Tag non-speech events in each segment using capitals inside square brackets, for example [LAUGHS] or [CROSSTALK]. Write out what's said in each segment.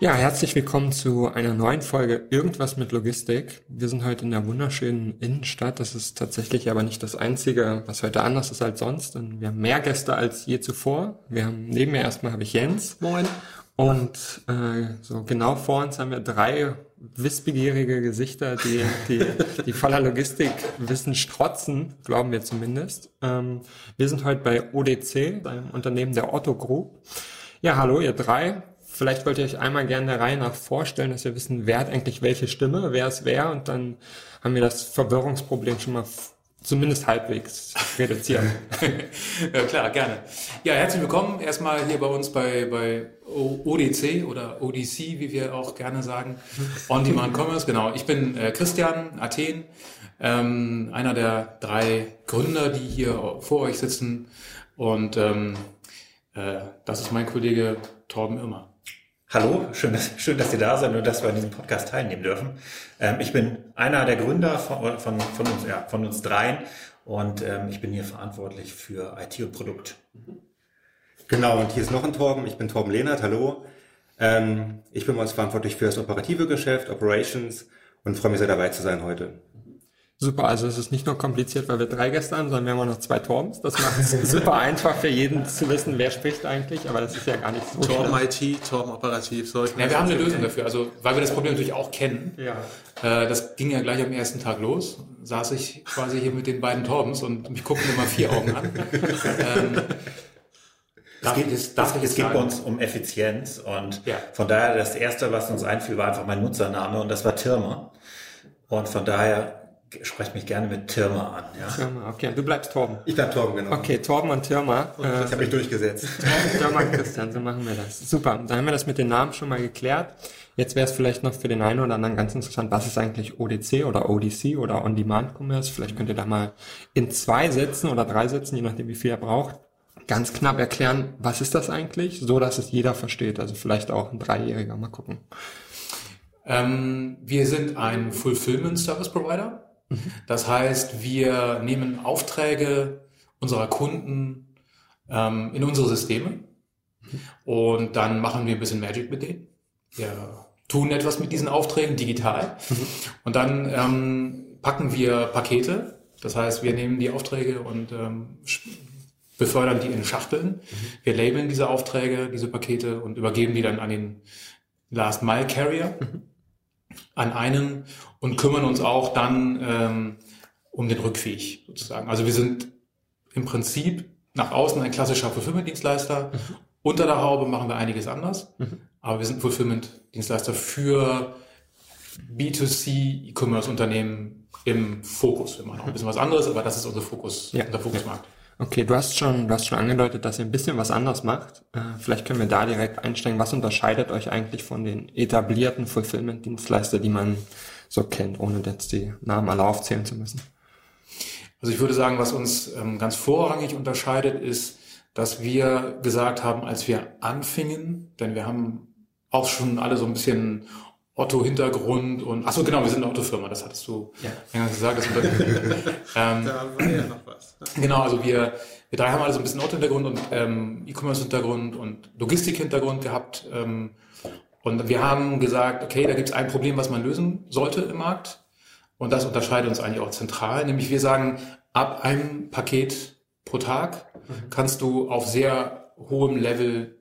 Ja, herzlich willkommen zu einer neuen Folge Irgendwas mit Logistik. Wir sind heute in der wunderschönen Innenstadt. Das ist tatsächlich aber nicht das Einzige, was heute anders ist als sonst. Und wir haben mehr Gäste als je zuvor. Wir haben neben mir erstmal habe ich Jens. Moin. Und äh, so genau vor uns haben wir drei wissbegierige Gesichter, die, die, die voller Logistikwissen strotzen, glauben wir zumindest. Ähm, wir sind heute bei ODC, einem Unternehmen der Otto Group. Ja, hallo ihr drei. Vielleicht wollt ihr euch einmal gerne der Reihe nach vorstellen, dass wir wissen, wer hat eigentlich welche Stimme, wer ist wer und dann haben wir das Verwirrungsproblem schon mal zumindest halbwegs reduzieren. [LAUGHS] ja, klar, gerne. Ja, herzlich willkommen erstmal hier bei uns bei, bei ODC oder ODC, wie wir auch gerne sagen, On-Demand Commerce. Genau, ich bin äh, Christian Athen, ähm, einer der drei Gründer, die hier vor euch sitzen und ähm, äh, das ist mein Kollege Torben Immer. Hallo, schön dass, schön, dass ihr da seid und dass wir an diesem Podcast teilnehmen dürfen. Ähm, ich bin einer der Gründer von, von, von, uns, ja, von uns dreien und ähm, ich bin hier verantwortlich für IT und Produkt. Genau, und hier ist noch ein Torben. Ich bin Torben Lehnert, hallo. Ähm, ich bin bei uns verantwortlich für das operative Geschäft, Operations und freue mich sehr dabei zu sein heute. Super, also es ist nicht nur kompliziert, weil wir drei Gäste haben, sondern wir haben auch noch zwei Torbens. Das macht es [LAUGHS] super einfach für jeden zu wissen, wer spricht eigentlich, aber das ist ja gar nicht so. Torben IT, Torben Operativ. So, ja, wir haben eine Lösung dafür, also weil wir das Problem natürlich auch kennen. Ja. Äh, das ging ja gleich am ersten Tag los. Saß ich quasi hier mit den beiden Torbens und mich gucken immer vier Augen an. [LAUGHS] ähm, es geht, es, darf es geht bei uns um Effizienz und ja. von daher das erste, was uns einfiel, war einfach mein Nutzername und das war Tirma. Und von daher spreche mich gerne mit Tirma an. Ja? Tirma, okay. Du bleibst Torben. Ich bleib Torben, genau. Okay, Torben und Tirma. Und das äh, habe ich durchgesetzt. [LAUGHS] Torben, Tirma, Christian, so machen wir das. Super, dann haben wir das mit den Namen schon mal geklärt. Jetzt wäre es vielleicht noch für den einen oder anderen ganz interessant, was ist eigentlich ODC oder ODC oder On-Demand-Commerce? Vielleicht könnt ihr da mal in zwei Sätzen oder drei Sätzen, je nachdem wie viel ihr braucht, ganz knapp erklären, was ist das eigentlich, so dass es jeder versteht. Also vielleicht auch ein Dreijähriger, mal gucken. Ähm, wir sind ein Fulfillment Service Provider. Das heißt, wir nehmen Aufträge unserer Kunden ähm, in unsere Systeme und dann machen wir ein bisschen Magic mit denen. Wir tun etwas mit diesen Aufträgen digital und dann ähm, packen wir Pakete. Das heißt, wir nehmen die Aufträge und ähm, befördern die in Schachteln. Wir labeln diese Aufträge, diese Pakete und übergeben die dann an den Last Mile Carrier an einen und kümmern uns auch dann ähm, um den Rückweg sozusagen. Also wir sind im Prinzip nach außen ein klassischer Fulfillment-Dienstleister. Mhm. Unter der Haube machen wir einiges anders, mhm. aber wir sind Fulfillment-Dienstleister für B2C E-Commerce-Unternehmen im Fokus. Wir machen auch ein bisschen was anderes, aber das ist unser Fokus, ja. unser Fokusmarkt. Okay, du hast schon, du hast schon angedeutet, dass ihr ein bisschen was anders macht. Äh, vielleicht können wir da direkt einsteigen. Was unterscheidet euch eigentlich von den etablierten Fulfillment-Dienstleister, die man so kennt, ohne jetzt die Namen alle aufzählen zu müssen? Also ich würde sagen, was uns ähm, ganz vorrangig unterscheidet, ist, dass wir gesagt haben, als wir anfingen, denn wir haben auch schon alle so ein bisschen Otto-Hintergrund und ach so genau, wir sind eine Otto-Firma, das hattest du ja. gesagt. Das [LAUGHS] ähm, da war ja noch was. Genau, also wir, wir drei haben alle so ein bisschen Otto-Hintergrund und ähm, E-Commerce-Hintergrund und Logistik-Hintergrund gehabt. Ähm, und wir haben gesagt, okay, da gibt es ein Problem, was man lösen sollte im Markt. Und das unterscheidet uns eigentlich auch zentral, nämlich wir sagen, ab einem Paket pro Tag mhm. kannst du auf sehr hohem Level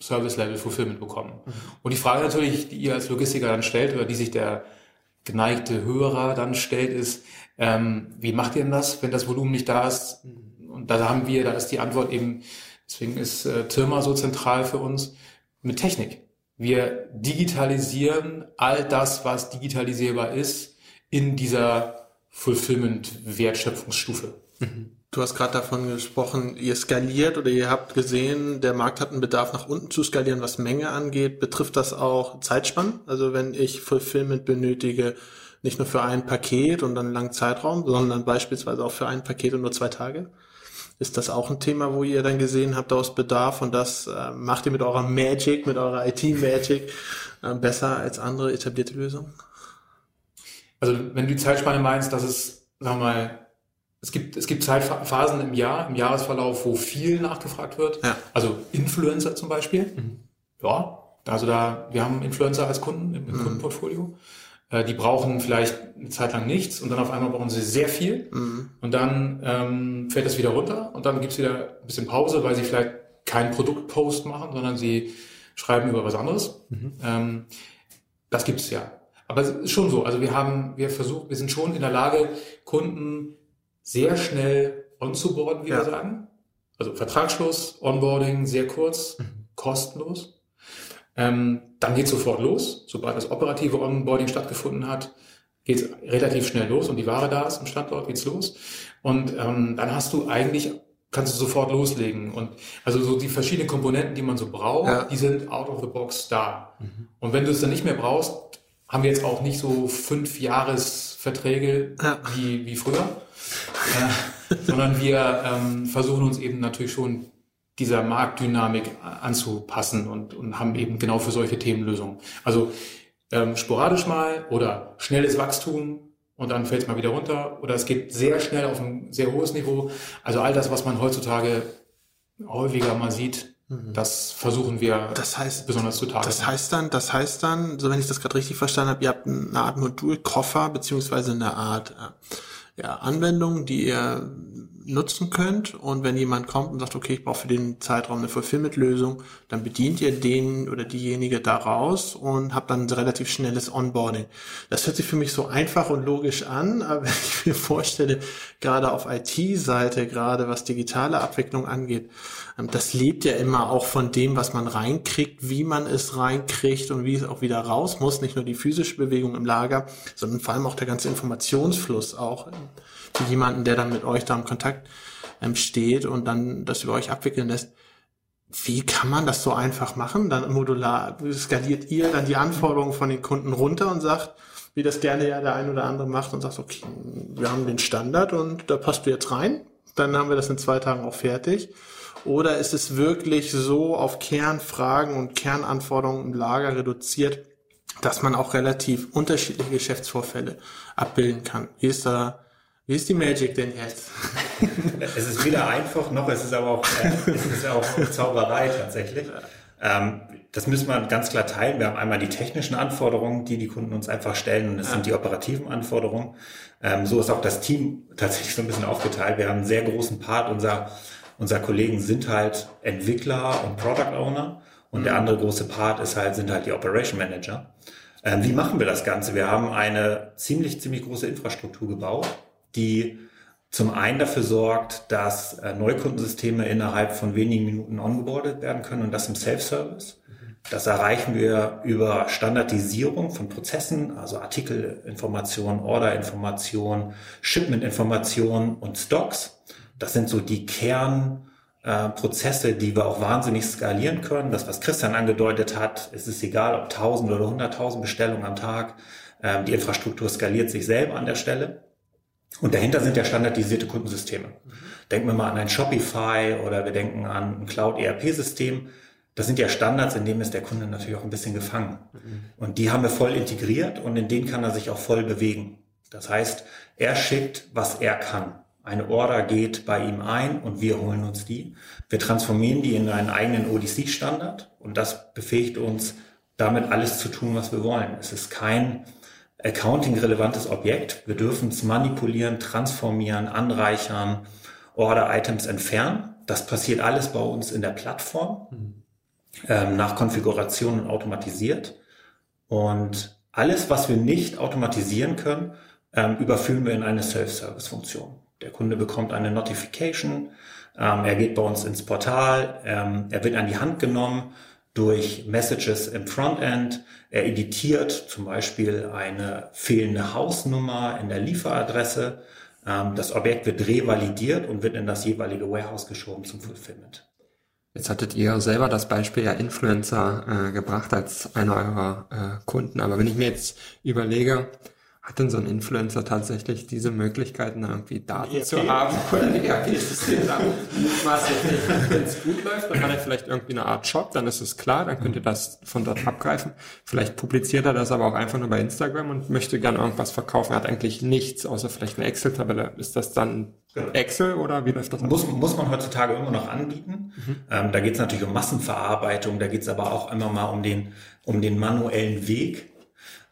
Service-Level Fulfillment bekommen. Und die Frage natürlich, die ihr als Logistiker dann stellt oder die sich der geneigte Hörer dann stellt, ist, ähm, wie macht ihr denn das, wenn das Volumen nicht da ist? Und da haben wir, da ist die Antwort eben, deswegen ist äh, Tirma so zentral für uns, mit Technik. Wir digitalisieren all das, was digitalisierbar ist, in dieser Fulfillment-Wertschöpfungsstufe. Mhm. Du hast gerade davon gesprochen, ihr skaliert oder ihr habt gesehen, der Markt hat einen Bedarf nach unten zu skalieren, was Menge angeht. Betrifft das auch Zeitspannen? Also wenn ich Fulfillment benötige, nicht nur für ein Paket und einen langen Zeitraum, sondern beispielsweise auch für ein Paket und nur zwei Tage? Ist das auch ein Thema, wo ihr dann gesehen habt, aus Bedarf und das äh, macht ihr mit eurer Magic, mit eurer IT-Magic äh, besser als andere etablierte Lösungen? Also wenn du die Zeitspanne meinst, dass es, sagen wir mal, es gibt, es gibt Zeitphasen im Jahr, im Jahresverlauf, wo viel nachgefragt wird. Ja. Also Influencer zum Beispiel. Mhm. Ja, also da, wir haben Influencer als Kunden im, im mhm. Kundenportfolio. Äh, die brauchen vielleicht eine Zeit lang nichts und dann auf einmal brauchen sie sehr viel. Mhm. Und dann ähm, fällt das wieder runter und dann gibt's wieder ein bisschen Pause, weil sie vielleicht keinen Produktpost machen, sondern sie schreiben über was anderes. Mhm. Ähm, das gibt's ja. Aber es ist schon so. Also wir haben, wir versuchen, wir sind schon in der Lage, Kunden sehr schnell onzuboarden, wie ja. wir sagen. Also Vertragsschluss, Onboarding, sehr kurz, mhm. kostenlos. Ähm, dann geht sofort los. Sobald das operative Onboarding stattgefunden hat, geht es relativ schnell los und die Ware da ist am Standort, geht's los. Und ähm, dann hast du eigentlich kannst du sofort loslegen. Und also so die verschiedenen Komponenten, die man so braucht, ja. die sind out of the box da. Mhm. Und wenn du es dann nicht mehr brauchst, haben wir jetzt auch nicht so fünf Jahresverträge ja. wie, wie früher, sondern wir ähm, versuchen uns eben natürlich schon dieser Marktdynamik anzupassen und, und haben eben genau für solche Themen Lösungen. Also ähm, sporadisch mal oder schnelles Wachstum und dann fällt es mal wieder runter oder es geht sehr schnell auf ein sehr hohes Niveau. Also all das, was man heutzutage häufiger mal sieht, mhm. das versuchen wir das heißt, besonders zu tagen. Das heißt dann, das heißt dann, so wenn ich das gerade richtig verstanden habe, ihr habt eine Art Modulkoffer beziehungsweise eine Art äh, ja, Anwendung, die ihr nutzen könnt. Und wenn jemand kommt und sagt, okay, ich brauche für den Zeitraum eine Fulfillment-Lösung, dann bedient ihr den oder diejenige daraus und habt dann ein relativ schnelles Onboarding. Das hört sich für mich so einfach und logisch an, [LAUGHS] aber wenn ich mir vorstelle, gerade auf IT-Seite, gerade was digitale Abwicklung angeht, ähm, das lebt ja immer auch von dem, was man reinkriegt, wie man es reinkriegt und wie es auch wieder raus muss. Nicht nur die physische Bewegung im Lager, sondern vor allem auch der ganze Informationsfluss auch jemanden, der dann mit euch da im Kontakt ähm, steht und dann das über euch abwickeln lässt. Wie kann man das so einfach machen? Dann modular skaliert ihr dann die Anforderungen von den Kunden runter und sagt, wie das gerne ja der ein oder andere macht und sagt, okay, wir haben den Standard und da passt du jetzt rein. Dann haben wir das in zwei Tagen auch fertig. Oder ist es wirklich so auf Kernfragen und Kernanforderungen im Lager reduziert, dass man auch relativ unterschiedliche Geschäftsvorfälle abbilden kann? Wie ist da wie ist die Magic denn jetzt? es ist weder einfach, noch es ist aber auch, äh, es ist auch Zauberei tatsächlich. Ähm, das müssen wir ganz klar teilen. Wir haben einmal die technischen Anforderungen, die die Kunden uns einfach stellen, und es ja. sind die operativen Anforderungen. Ähm, so ist auch das Team tatsächlich so ein bisschen aufgeteilt. Wir haben einen sehr großen Part unserer, unserer Kollegen sind halt Entwickler und Product Owner und mhm. der andere große Part ist halt, sind halt die Operation Manager. Ähm, wie machen wir das Ganze? Wir haben eine ziemlich, ziemlich große Infrastruktur gebaut die zum einen dafür sorgt, dass äh, Neukundensysteme innerhalb von wenigen Minuten ongeboardet werden können und das im Self-Service. Das erreichen wir über Standardisierung von Prozessen, also Artikelinformation, Orderinformation, Shipmentinformation und Stocks. Das sind so die Kernprozesse, äh, die wir auch wahnsinnig skalieren können. Das, was Christian angedeutet hat, es ist egal, ob 1000 oder 100.000 Bestellungen am Tag. Ähm, die Infrastruktur skaliert sich selber an der Stelle. Und dahinter sind ja standardisierte Kundensysteme. Denken wir mal an ein Shopify oder wir denken an ein Cloud-ERP-System. Das sind ja Standards, in dem ist der Kunde natürlich auch ein bisschen gefangen. Und die haben wir voll integriert und in denen kann er sich auch voll bewegen. Das heißt, er schickt, was er kann. Eine Order geht bei ihm ein und wir holen uns die. Wir transformieren die in einen eigenen ODC-Standard und das befähigt uns, damit alles zu tun, was wir wollen. Es ist kein Accounting-relevantes Objekt. Wir dürfen es manipulieren, transformieren, anreichern, Order-Items entfernen. Das passiert alles bei uns in der Plattform mhm. ähm, nach Konfiguration und automatisiert. Und alles, was wir nicht automatisieren können, ähm, überführen wir in eine Self-Service-Funktion. Der Kunde bekommt eine Notification, ähm, er geht bei uns ins Portal, ähm, er wird an die Hand genommen durch Messages im Frontend. Er editiert zum Beispiel eine fehlende Hausnummer in der Lieferadresse. Ähm, das Objekt wird revalidiert und wird in das jeweilige Warehouse geschoben zum Fulfillment. Jetzt hattet ihr selber das Beispiel ja Influencer äh, gebracht als einer eurer äh, Kunden. Aber wenn ich mir jetzt überlege, hat denn so ein Influencer tatsächlich diese Möglichkeiten, irgendwie Daten ERP? zu haben [LAUGHS] oder ein ERP-System da? Wenn es gut läuft, dann hat er vielleicht irgendwie eine Art Shop, dann ist es klar, dann könnt ihr das von dort abgreifen. Vielleicht publiziert er das aber auch einfach nur bei Instagram und möchte gerne irgendwas verkaufen. Er hat eigentlich nichts, außer vielleicht eine Excel-Tabelle. Ist das dann Excel oder wie läuft das? Muss, muss man heutzutage immer noch anbieten. Mhm. Ähm, da geht es natürlich um Massenverarbeitung, da geht es aber auch immer mal um den, um den manuellen Weg.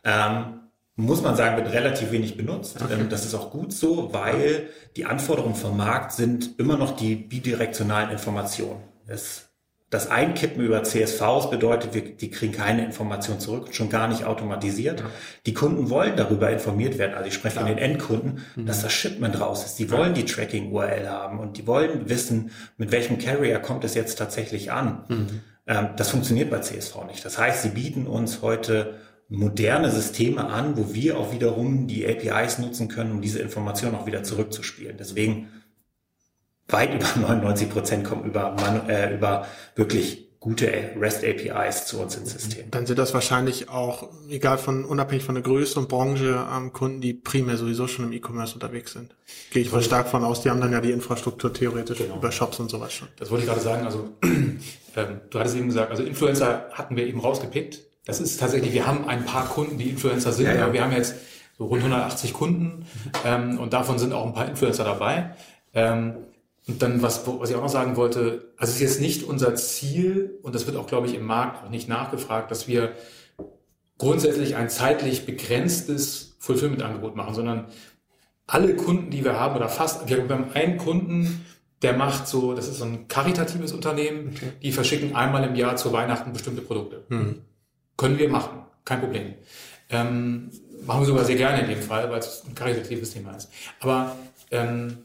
Ähm, muss man sagen, wird relativ wenig benutzt. Okay. Ähm, das ist auch gut so, weil die Anforderungen vom Markt sind immer noch die bidirektionalen Informationen. Es, das Einkippen über CSVs bedeutet, wir, die kriegen keine Information zurück, schon gar nicht automatisiert. Ja. Die Kunden wollen darüber informiert werden. Also ich spreche Klar. von den Endkunden, mhm. dass das Shipment raus ist. Die wollen die Tracking-URL haben und die wollen wissen, mit welchem Carrier kommt es jetzt tatsächlich an. Mhm. Ähm, das funktioniert bei CSV nicht. Das heißt, sie bieten uns heute moderne Systeme an, wo wir auch wiederum die APIs nutzen können, um diese Informationen auch wieder zurückzuspielen. Deswegen weit über [LAUGHS] 99 Prozent kommen über, äh, über wirklich gute REST APIs zu uns ins System. Dann sind das wahrscheinlich auch, egal von, unabhängig von der Größe und Branche, ähm, Kunden, die primär sowieso schon im E-Commerce unterwegs sind. Gehe ich mal stark von aus, die haben dann ja die Infrastruktur theoretisch genau. über Shops und sowas schon. Das wollte ich gerade sagen, also [CLEARS THROAT] ähm, du hattest eben gesagt, also Influencer hatten wir eben rausgepickt das ist tatsächlich, wir haben ein paar Kunden, die Influencer sind, ja, ja. aber wir haben jetzt so rund 180 Kunden ähm, und davon sind auch ein paar Influencer dabei. Ähm, und dann, was, was ich auch noch sagen wollte, also es ist jetzt nicht unser Ziel, und das wird auch, glaube ich, im Markt auch nicht nachgefragt, dass wir grundsätzlich ein zeitlich begrenztes Fulfillment-Angebot machen, sondern alle Kunden, die wir haben, oder fast, wir haben einen Kunden, der macht so, das ist so ein karitatives Unternehmen, okay. die verschicken einmal im Jahr zu Weihnachten bestimmte Produkte. Mhm. Können wir machen, kein Problem. Ähm, machen wir sogar sehr gerne in dem Fall, weil es ein karitatives Thema ist. Aber ähm,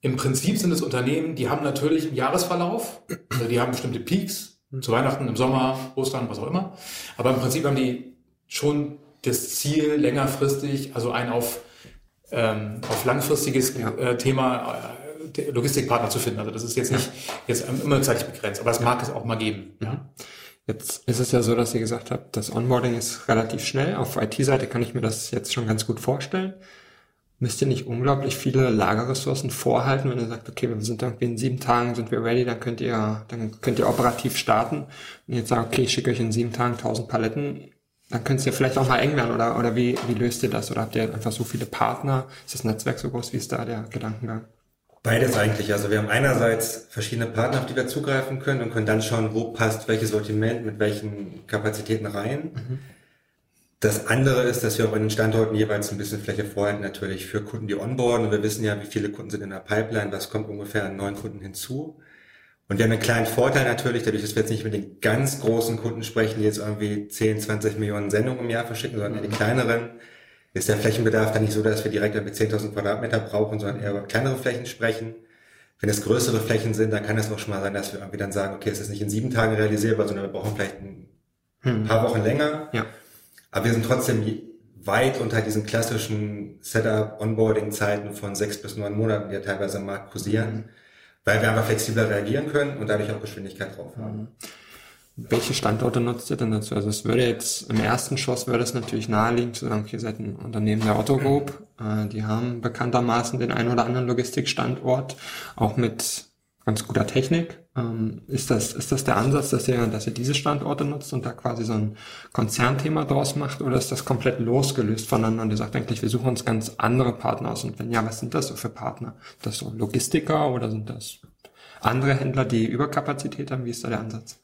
im Prinzip sind es Unternehmen, die haben natürlich einen Jahresverlauf, also die haben bestimmte Peaks, zu Weihnachten, im Sommer, Ostern, was auch immer. Aber im Prinzip haben die schon das Ziel längerfristig, also ein auf, ähm, auf langfristiges ja. äh, Thema äh, Logistikpartner zu finden. Also das ist jetzt nicht jetzt immer zeitlich begrenzt, aber es mag es auch mal geben. Ja. Jetzt ist es ja so, dass ihr gesagt habt, das Onboarding ist relativ schnell. Auf IT-Seite kann ich mir das jetzt schon ganz gut vorstellen. Müsst ihr nicht unglaublich viele Lagerressourcen vorhalten, wenn ihr sagt, okay, wir sind irgendwie in sieben Tagen sind wir ready, dann könnt ihr, dann könnt ihr operativ starten. Und jetzt sagt, okay, ich schicke euch in sieben Tagen tausend Paletten, dann könnt ihr vielleicht auch mal eng werden oder, oder wie, wie löst ihr das? Oder habt ihr einfach so viele Partner? Ist das Netzwerk so groß? Wie ist da der Gedankengang? Beides eigentlich. Also wir haben einerseits verschiedene Partner, auf die wir zugreifen können und können dann schauen, wo passt welches Sortiment mit welchen Kapazitäten rein. Mhm. Das andere ist, dass wir auch in den Standorten jeweils ein bisschen Fläche vorhalten, natürlich für Kunden, die onboarden. Und wir wissen ja, wie viele Kunden sind in der Pipeline, was kommt ungefähr an neuen Kunden hinzu. Und wir haben einen kleinen Vorteil natürlich, dadurch, dass wir jetzt nicht mit den ganz großen Kunden sprechen, die jetzt irgendwie 10, 20 Millionen Sendungen im Jahr verschicken, sondern mhm. die kleineren ist der Flächenbedarf dann nicht so, dass wir direkt über 10.000 Quadratmeter brauchen, sondern eher über kleinere Flächen sprechen. Wenn es größere Flächen sind, dann kann es auch schon mal sein, dass wir irgendwie dann sagen, okay, es ist nicht in sieben Tagen realisierbar, sondern wir brauchen vielleicht ein hm. paar Wochen länger. Ja. Aber wir sind trotzdem weit unter diesen klassischen Setup-Onboarding-Zeiten von sechs bis neun Monaten, die ja teilweise im Markt kursieren, mhm. weil wir einfach flexibler reagieren können und dadurch auch Geschwindigkeit drauf haben. Mhm. Welche Standorte nutzt ihr denn dazu? Also es würde jetzt im ersten Schuss würde es natürlich naheliegen zu sagen, ihr seid ein Unternehmen der Otto Group, äh, die haben bekanntermaßen den einen oder anderen Logistikstandort, auch mit ganz guter Technik. Ähm, ist das, ist das der Ansatz, dass ihr, dass ihr diese Standorte nutzt und da quasi so ein Konzernthema draus macht oder ist das komplett losgelöst voneinander und ihr sagt eigentlich, wir suchen uns ganz andere Partner aus und wenn ja, was sind das so für Partner? Das so Logistiker oder sind das andere Händler, die Überkapazität haben? Wie ist da der Ansatz?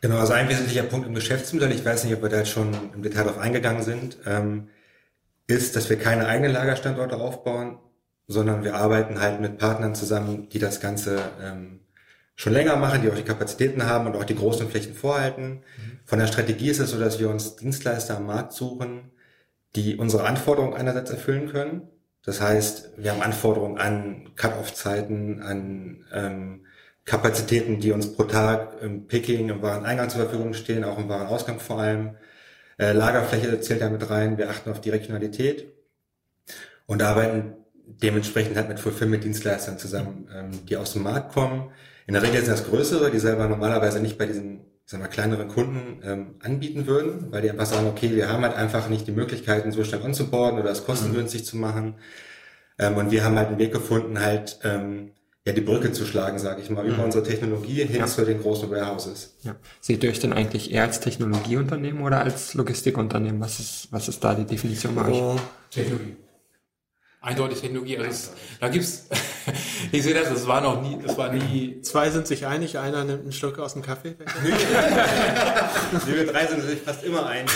Genau, also ein wesentlicher Punkt im Geschäftsmodell, ich weiß nicht, ob wir da jetzt schon im Detail darauf eingegangen sind, ähm, ist, dass wir keine eigenen Lagerstandorte aufbauen, sondern wir arbeiten halt mit Partnern zusammen, die das Ganze ähm, schon länger machen, die auch die Kapazitäten haben und auch die großen Flächen vorhalten. Mhm. Von der Strategie ist es so, dass wir uns Dienstleister am Markt suchen, die unsere Anforderungen einerseits erfüllen können. Das heißt, wir haben Anforderungen an Cut-off-Zeiten, an ähm, Kapazitäten, die uns pro Tag im Picking, im Wareneingang zur Verfügung stehen, auch im Warenausgang vor allem. Äh, Lagerfläche zählt damit rein. Wir achten auf die Regionalität und arbeiten dementsprechend halt mit Fulfillment-Dienstleistern zusammen, ähm, die aus dem Markt kommen. In der Regel sind das größere, die selber normalerweise nicht bei diesen sagen wir, kleineren Kunden ähm, anbieten würden, weil die einfach sagen, okay, wir haben halt einfach nicht die Möglichkeiten, so schnell onzuboarden oder es kostengünstig mhm. zu machen. Ähm, und wir haben halt einen Weg gefunden, halt ähm, ja die Brücke zu schlagen, sage ich mal, mhm. über unsere Technologie hin ja. zu den großen Warehouses. Ja. Seht ihr euch denn eigentlich eher als Technologieunternehmen oder als Logistikunternehmen? Was ist, was ist da die Definition bei euch? Oh. Technologie. Eindeutig Technologie. Also es, da gibt's, [LAUGHS] ich sehe das, es war noch nie, es war nie. Zwei sind sich einig, einer nimmt einen Schluck aus dem Kaffee. [LAUGHS] nee, wir drei sind natürlich fast immer einig.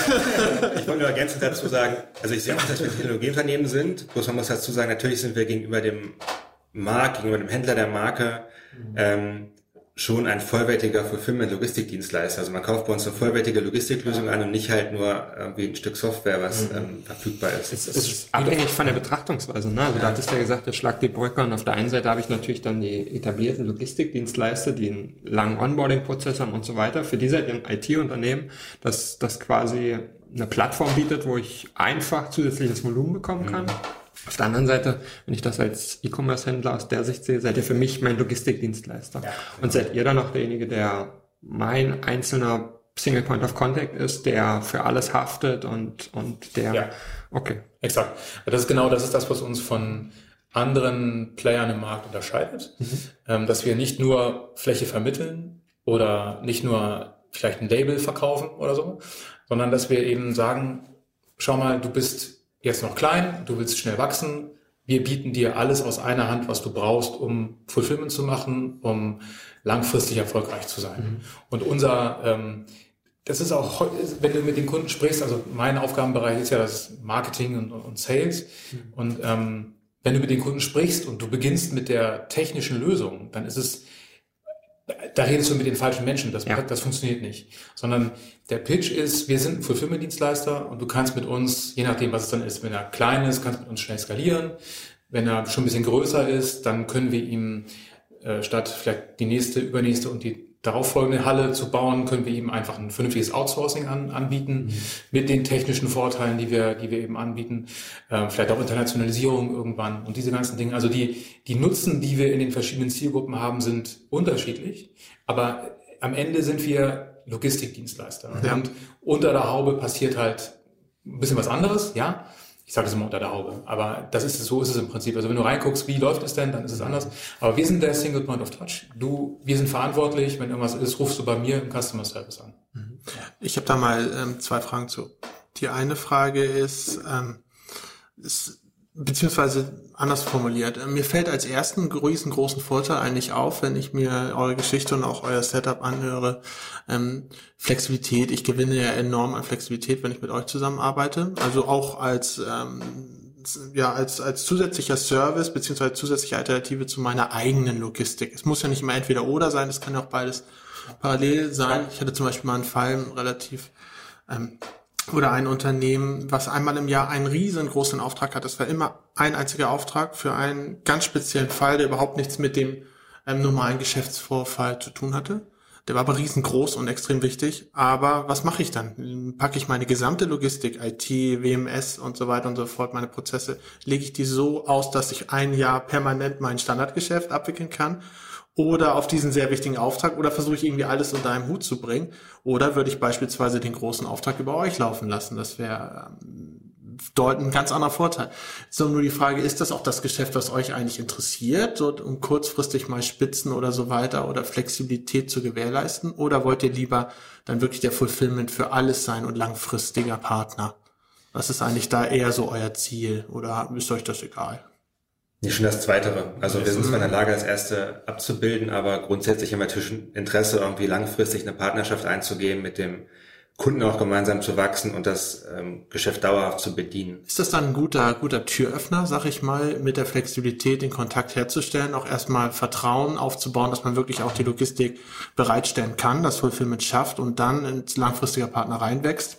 Ich wollte nur ergänzend dazu sagen, also ich sehe auch, dass wir Technologieunternehmen sind. Bloß man muss dazu sagen, natürlich sind wir gegenüber dem Markt, gegenüber dem Händler der Marke, ähm, schon ein vollwertiger Fulfillment-Logistikdienstleister. Also man kauft bei uns eine vollwertige Logistiklösung an und nicht halt nur irgendwie ein Stück Software, was mhm. ähm, verfügbar ist. Es, es ist abhängig von der Betrachtungsweise. Ne? Also ja. da hattest du ja gesagt, der Schlag die Brücke und auf der einen Seite habe ich natürlich dann die etablierten Logistikdienstleister, die einen langen Onboarding-Prozess haben und so weiter. Für diese ein IT-Unternehmen, das, das quasi eine Plattform bietet, wo ich einfach zusätzliches Volumen bekommen kann. Mhm auf der anderen Seite, wenn ich das als E-Commerce-Händler aus der Sicht sehe, seid ihr für mich mein Logistikdienstleister. Ja, Und seid ihr dann auch derjenige, der mein einzelner Single Point of Contact ist, der für alles haftet und, und der, ja. okay. Exakt. Das ist genau, das ist das, was uns von anderen Playern im Markt unterscheidet, mhm. ähm, dass wir nicht nur Fläche vermitteln oder nicht nur vielleicht ein Label verkaufen oder so, sondern dass wir eben sagen, schau mal, du bist jetzt noch klein, du willst schnell wachsen. Wir bieten dir alles aus einer Hand, was du brauchst, um Fulfillment zu machen, um langfristig erfolgreich zu sein. Mhm. Und unser, ähm, das ist auch, wenn du mit den Kunden sprichst, also mein Aufgabenbereich ist ja das Marketing und, und Sales. Mhm. Und ähm, wenn du mit den Kunden sprichst und du beginnst mit der technischen Lösung, dann ist es da redest du mit den falschen Menschen, das, ja. das funktioniert nicht. Sondern der Pitch ist, wir sind ein Fulfillment-Dienstleister und du kannst mit uns, je nachdem, was es dann ist, wenn er klein ist, kannst du mit uns schnell skalieren. Wenn er schon ein bisschen größer ist, dann können wir ihm äh, statt vielleicht die nächste, übernächste und die darauffolgende Halle zu bauen, können wir ihm einfach ein vernünftiges Outsourcing an, anbieten, mhm. mit den technischen Vorteilen, die wir, die wir eben anbieten, äh, vielleicht auch Internationalisierung irgendwann und diese ganzen Dinge. Also die, die Nutzen, die wir in den verschiedenen Zielgruppen haben, sind unterschiedlich, aber am Ende sind wir Logistikdienstleister. Ja. Und unter der Haube passiert halt ein bisschen was anderes, ja ich sage das immer unter der Haube, aber das ist so ist es im Prinzip. Also wenn du reinguckst, wie läuft es denn, dann ist es anders. Aber wir sind der Single Point of Touch. Du, wir sind verantwortlich. Wenn irgendwas ist, rufst du bei mir im Customer Service an. Mhm. Ich habe da mal ähm, zwei Fragen zu. Die eine Frage ist, ähm, ist beziehungsweise anders formuliert. Äh, mir fällt als ersten riesengroßen Vorteil eigentlich auf, wenn ich mir eure Geschichte und auch euer Setup anhöre, ähm, Flexibilität. Ich gewinne ja enorm an Flexibilität, wenn ich mit euch zusammenarbeite. Also auch als ähm, ja als als zusätzlicher Service beziehungsweise zusätzliche Alternative zu meiner eigenen Logistik. Es muss ja nicht immer entweder oder sein, es kann auch beides parallel sein. Ich hatte zum Beispiel mal einen Fall relativ ähm, oder ein Unternehmen, was einmal im Jahr einen riesengroßen Auftrag hat. Das war immer ein einziger Auftrag für einen ganz speziellen Fall, der überhaupt nichts mit dem ähm, normalen Geschäftsvorfall zu tun hatte. Der war aber riesengroß und extrem wichtig. Aber was mache ich dann? Packe ich meine gesamte Logistik, IT, WMS und so weiter und so fort, meine Prozesse, lege ich die so aus, dass ich ein Jahr permanent mein Standardgeschäft abwickeln kann? Oder auf diesen sehr wichtigen Auftrag oder versuche ich irgendwie alles unter einem Hut zu bringen oder würde ich beispielsweise den großen Auftrag über euch laufen lassen. Das wäre ähm, deuten ein ganz anderer Vorteil. So nur die Frage, ist das auch das Geschäft, was euch eigentlich interessiert, so, um kurzfristig mal Spitzen oder so weiter oder Flexibilität zu gewährleisten oder wollt ihr lieber dann wirklich der Fulfillment für alles sein und langfristiger Partner? Was ist eigentlich da eher so euer Ziel oder ist euch das egal? Nicht schon das Zweitere. Also wir sind zwar in der Lage, das Erste abzubilden, aber grundsätzlich haben wir natürlich Interesse, irgendwie langfristig eine Partnerschaft einzugehen, mit dem Kunden auch gemeinsam zu wachsen und das ähm, Geschäft dauerhaft zu bedienen. Ist das dann ein guter, guter Türöffner, sag ich mal, mit der Flexibilität den Kontakt herzustellen, auch erstmal Vertrauen aufzubauen, dass man wirklich auch die Logistik bereitstellen kann, das Fulfillment schafft und dann ins langfristiger Partner reinwächst?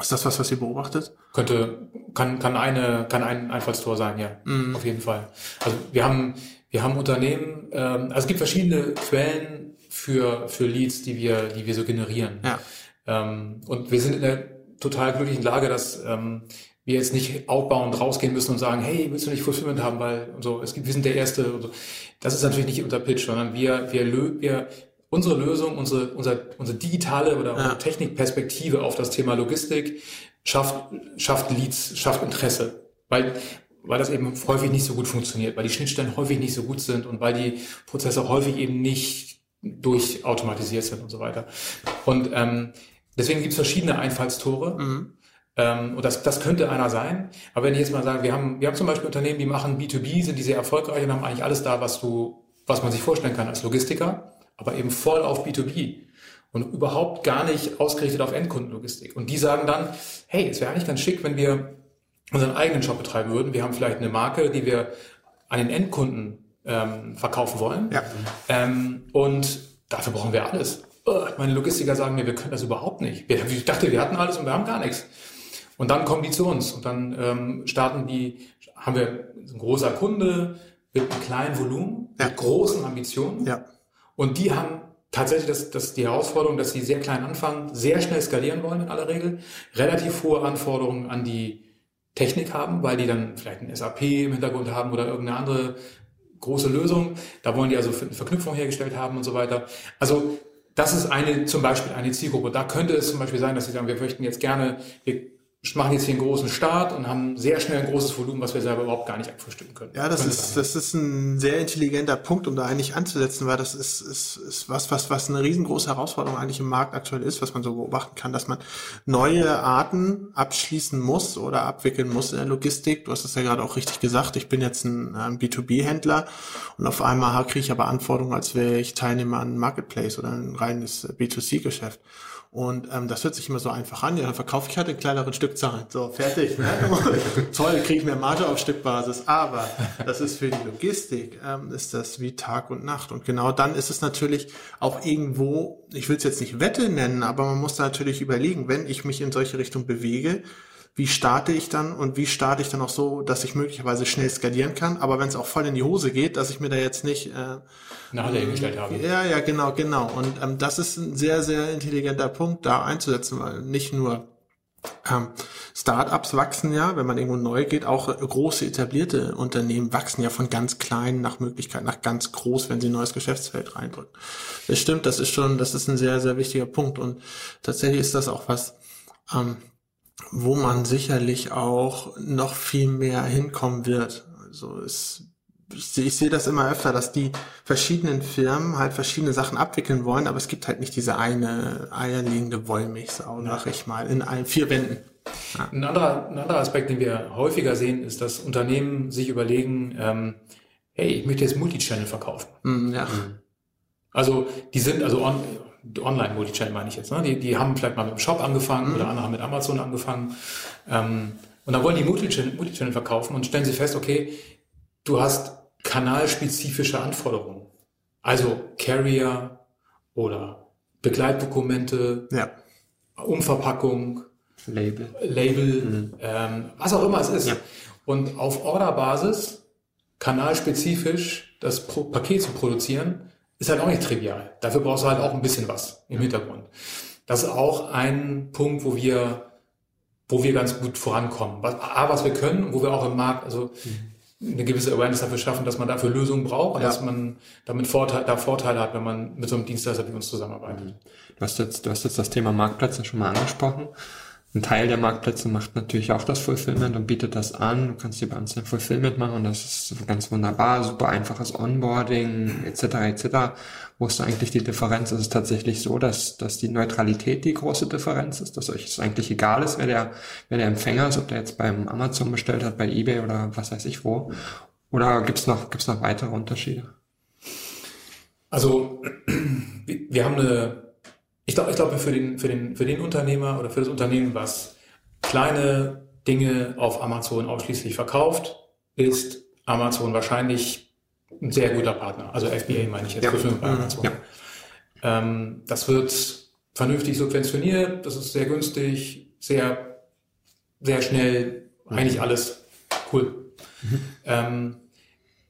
Ist das was, was ihr beobachtet? Könnte, kann, kann eine, kann ein Einfallstor sein, ja. Mhm. Auf jeden Fall. Also wir haben, wir haben Unternehmen, ähm, also es gibt verschiedene Quellen für, für Leads, die wir, die wir so generieren. Ja. Ähm, und wir sind in der total glücklichen Lage, dass ähm, wir jetzt nicht outbound rausgehen müssen und sagen, hey, willst du nicht Fulfillment haben, weil so, es gibt, wir sind der Erste und so. Das ist natürlich nicht unser Pitch, sondern wir, wir, wir, unsere Lösung, unsere, unsere, unsere digitale oder unsere Technikperspektive auf das Thema Logistik schafft, schafft Leads, schafft Interesse. Weil, weil das eben häufig nicht so gut funktioniert, weil die Schnittstellen häufig nicht so gut sind und weil die Prozesse häufig eben nicht durchautomatisiert sind und so weiter. Und ähm, deswegen gibt es verschiedene Einfallstore. Mhm. Ähm, und das, das könnte einer sein. Aber wenn ich jetzt mal sage, wir haben, wir haben zum Beispiel Unternehmen, die machen B2B, sind die sehr erfolgreich und haben eigentlich alles da, was du, was man sich vorstellen kann als Logistiker, aber eben voll auf B2B und überhaupt gar nicht ausgerichtet auf Endkundenlogistik. Und die sagen dann, hey, es wäre eigentlich ganz schick, wenn wir unseren eigenen Shop betreiben würden. Wir haben vielleicht eine Marke, die wir an den Endkunden ähm, verkaufen wollen. Ja. Ähm, und dafür brauchen wir alles. Meine Logistiker sagen mir, wir können das überhaupt nicht. Ich dachte, wir hatten alles und wir haben gar nichts. Und dann kommen die zu uns und dann ähm, starten die, haben wir ein großer Kunde mit einem kleinen Volumen, ja. mit großen Ambitionen. Ja. Und die haben tatsächlich das, das die Herausforderung, dass sie sehr klein anfangen, sehr schnell skalieren wollen in aller Regel, relativ hohe Anforderungen an die Technik haben, weil die dann vielleicht ein SAP im Hintergrund haben oder irgendeine andere große Lösung. Da wollen die also eine Verknüpfung hergestellt haben und so weiter. Also das ist eine, zum Beispiel eine Zielgruppe. Da könnte es zum Beispiel sein, dass sie sagen, wir möchten jetzt gerne, wir machen jetzt hier einen großen Start und haben sehr schnell ein großes Volumen, was wir selber überhaupt gar nicht abfrühstücken können. Ja, das ist, das ist ein sehr intelligenter Punkt, um da eigentlich anzusetzen, weil das ist, ist, ist was, was, was eine riesengroße Herausforderung eigentlich im Markt aktuell ist, was man so beobachten kann, dass man neue Arten abschließen muss oder abwickeln muss in der Logistik. Du hast es ja gerade auch richtig gesagt. Ich bin jetzt ein, ein B2B-Händler und auf einmal kriege ich aber Anforderungen, als wäre ich Teilnehmer an einem Marketplace oder ein reines B2C-Geschäft. Und ähm, das hört sich immer so einfach an. Ja, dann verkaufe ich halt in kleineren Stückzahlen. So, fertig. Ne? [LAUGHS] Toll, kriege ich mehr Marge auf Stückbasis. Aber das ist für die Logistik, ähm, ist das wie Tag und Nacht. Und genau dann ist es natürlich auch irgendwo, ich will es jetzt nicht Wette nennen, aber man muss da natürlich überlegen, wenn ich mich in solche Richtung bewege, wie starte ich dann und wie starte ich dann auch so, dass ich möglicherweise schnell skalieren kann, aber wenn es auch voll in die Hose geht, dass ich mir da jetzt nicht äh, eine Halle hingestellt habe. Ja, ja, genau, genau. Und ähm, das ist ein sehr, sehr intelligenter Punkt, da einzusetzen, weil nicht nur ähm, Startups wachsen ja, wenn man irgendwo neu geht, auch große etablierte Unternehmen wachsen ja von ganz klein nach Möglichkeit nach ganz groß, wenn sie ein neues Geschäftsfeld reindrücken. Das stimmt, das ist schon, das ist ein sehr, sehr wichtiger Punkt und tatsächlich ist das auch was, ähm, wo man sicherlich auch noch viel mehr hinkommen wird. Also es, ich, ich sehe das immer öfter, dass die verschiedenen Firmen halt verschiedene Sachen abwickeln wollen, aber es gibt halt nicht diese eine eierlegende Wollmilchsau, sag ich mal, in allen vier Wänden. Ja. Ein, anderer, ein anderer Aspekt, den wir häufiger sehen, ist, dass Unternehmen sich überlegen, ähm, hey, ich möchte jetzt Multichannel verkaufen. Mm, ja. Also die sind, also on, Online-Multichannel meine ich jetzt, ne? die, die haben vielleicht mal mit dem Shop angefangen mhm. oder andere haben mit Amazon angefangen. Ähm, und dann wollen die Multichannel, Multichannel verkaufen und stellen sie fest, okay, du hast kanalspezifische Anforderungen. Also Carrier oder Begleitdokumente, ja. Umverpackung, Label, Label mhm. ähm, was auch immer es ist. Ja. Und auf Orderbasis, kanalspezifisch das Paket zu produzieren, ist halt auch nicht trivial. Dafür brauchst du halt auch ein bisschen was im Hintergrund. Das ist auch ein Punkt, wo wir, wo wir ganz gut vorankommen. Was, A, was wir können und wo wir auch im Markt, also eine gewisse Awareness dafür schaffen, dass man dafür Lösungen braucht und ja. dass man damit Vorteil, da Vorteile hat, wenn man mit so einem Dienstleister wie uns zusammenarbeitet. Du hast jetzt, du hast jetzt das Thema Marktplätze schon mal angesprochen. Ein Teil der Marktplätze macht natürlich auch das Fulfillment und bietet das an. Du kannst dir bei uns ein Fulfillment machen und das ist ganz wunderbar, super einfaches Onboarding etc. etc. Wo ist eigentlich die Differenz? Es ist tatsächlich so, dass, dass die Neutralität die große Differenz ist, dass euch es eigentlich egal ist, wer der, wer der Empfänger ist, ob der jetzt beim Amazon bestellt hat, bei eBay oder was weiß ich wo. Oder gibt's noch, gibt's noch weitere Unterschiede? Also [CLEARS THROAT] wir haben eine ich glaube, ich glaube für den, für den, für den Unternehmer oder für das Unternehmen, was kleine Dinge auf Amazon ausschließlich verkauft, ist Amazon wahrscheinlich ein sehr guter Partner. Also FBA meine ich jetzt ja. bei Amazon. Ja. Ähm, das wird vernünftig subventioniert, das ist sehr günstig, sehr, sehr schnell, eigentlich alles cool. Mhm. Ähm,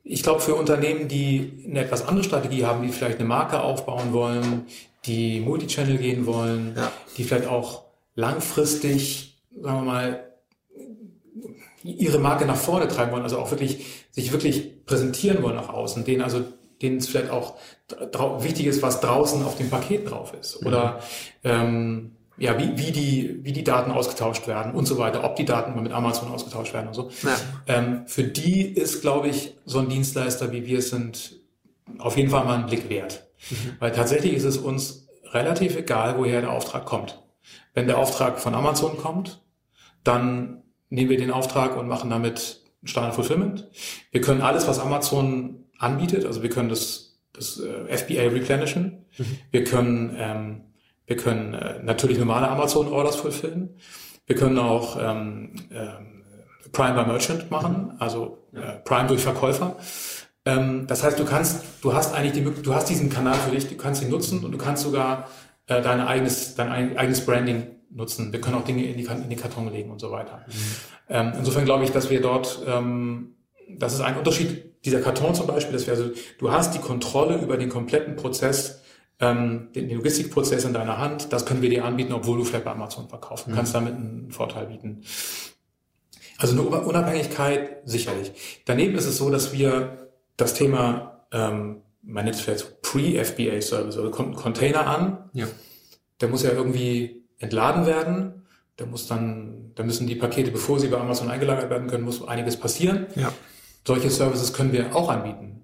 ich glaube, für Unternehmen, die eine etwas andere Strategie haben, die vielleicht eine Marke aufbauen wollen, die Multichannel gehen wollen, ja. die vielleicht auch langfristig, sagen wir mal, ihre Marke nach vorne treiben wollen, also auch wirklich sich wirklich präsentieren wollen nach außen, denen also denen es vielleicht auch wichtig ist, was draußen auf dem Paket drauf ist oder mhm. ähm, ja, wie, wie, die, wie die Daten ausgetauscht werden und so weiter, ob die Daten mit Amazon ausgetauscht werden und so. Ja. Ähm, für die ist, glaube ich, so ein Dienstleister wie wir sind auf jeden Fall mal einen Blick wert. Mhm. Weil tatsächlich ist es uns relativ egal, woher der Auftrag kommt. Wenn der Auftrag von Amazon kommt, dann nehmen wir den Auftrag und machen damit Standard Fulfillment. Wir können alles, was Amazon anbietet, also wir können das, das äh, FBA replenishen. Mhm. Wir können ähm, wir können äh, natürlich normale Amazon-Orders fulfillen. Wir können auch ähm, ähm, Prime by Merchant machen, also äh, Prime durch Verkäufer. Ähm, das heißt, du kannst, du hast eigentlich die, du hast diesen Kanal für dich, du kannst ihn nutzen und du kannst sogar äh, dein eigenes, dein eigenes Branding nutzen. Wir können auch Dinge in die, in die Karton legen und so weiter. Mhm. Ähm, insofern glaube ich, dass wir dort, ähm, das ist ein Unterschied dieser Karton zum Beispiel, dass wir also, du hast die Kontrolle über den kompletten Prozess ähm, den Logistikprozess in deiner Hand, das können wir dir anbieten, obwohl du vielleicht bei Amazon verkaufen mhm. kannst, damit einen Vorteil bieten. Also eine Unabhängigkeit sicherlich. Daneben ist es so, dass wir das Thema, ähm, man nennt es vielleicht Pre-FBA-Service, also kommt ein Container an, ja. der muss ja irgendwie entladen werden, der muss dann, da müssen die Pakete, bevor sie bei Amazon eingelagert werden können, muss einiges passieren. Ja. Solche Services können wir auch anbieten.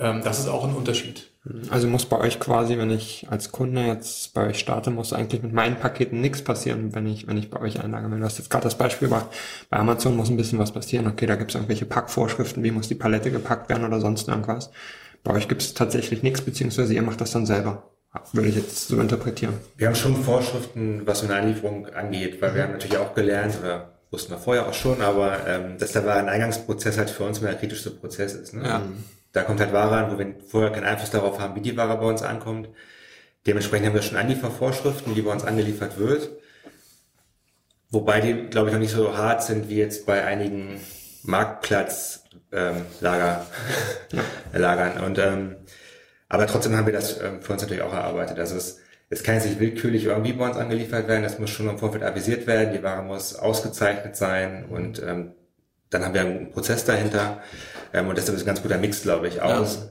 Ähm, das ist auch ein Unterschied. Also muss bei euch quasi, wenn ich als Kunde jetzt bei euch starte, muss eigentlich mit meinen Paketen nichts passieren, wenn ich, wenn ich bei euch einlage. Du hast jetzt gerade das Beispiel gemacht, bei Amazon muss ein bisschen was passieren. Okay, da gibt es irgendwelche Packvorschriften, wie muss die Palette gepackt werden oder sonst irgendwas. Bei euch gibt es tatsächlich nichts, beziehungsweise ihr macht das dann selber. Würde ich jetzt so interpretieren. Wir haben schon Vorschriften, was so eine Einlieferung angeht, weil wir haben natürlich auch gelernt, oder wussten wir vorher auch schon, aber ähm, dass da war ein Eingangsprozess halt für uns immer der kritischste Prozess ist. Ne? Ja. Da kommt halt Ware an, wo wir vorher keinen Einfluss darauf haben, wie die Ware bei uns ankommt. Dementsprechend haben wir schon Anliefervorschriften, die bei uns angeliefert wird. Wobei die, glaube ich, noch nicht so hart sind wie jetzt bei einigen Marktplatzlagern. Ähm, [LAUGHS] Lagern. Und ähm, aber trotzdem haben wir das ähm, für uns natürlich auch erarbeitet. Also es, es kann jetzt nicht willkürlich irgendwie bei uns angeliefert werden, das muss schon im Vorfeld avisiert werden, die Ware muss ausgezeichnet sein und ähm, dann haben wir einen Prozess dahinter. Ähm, und deshalb ist ein ganz guter Mix, glaube ich, aus ja.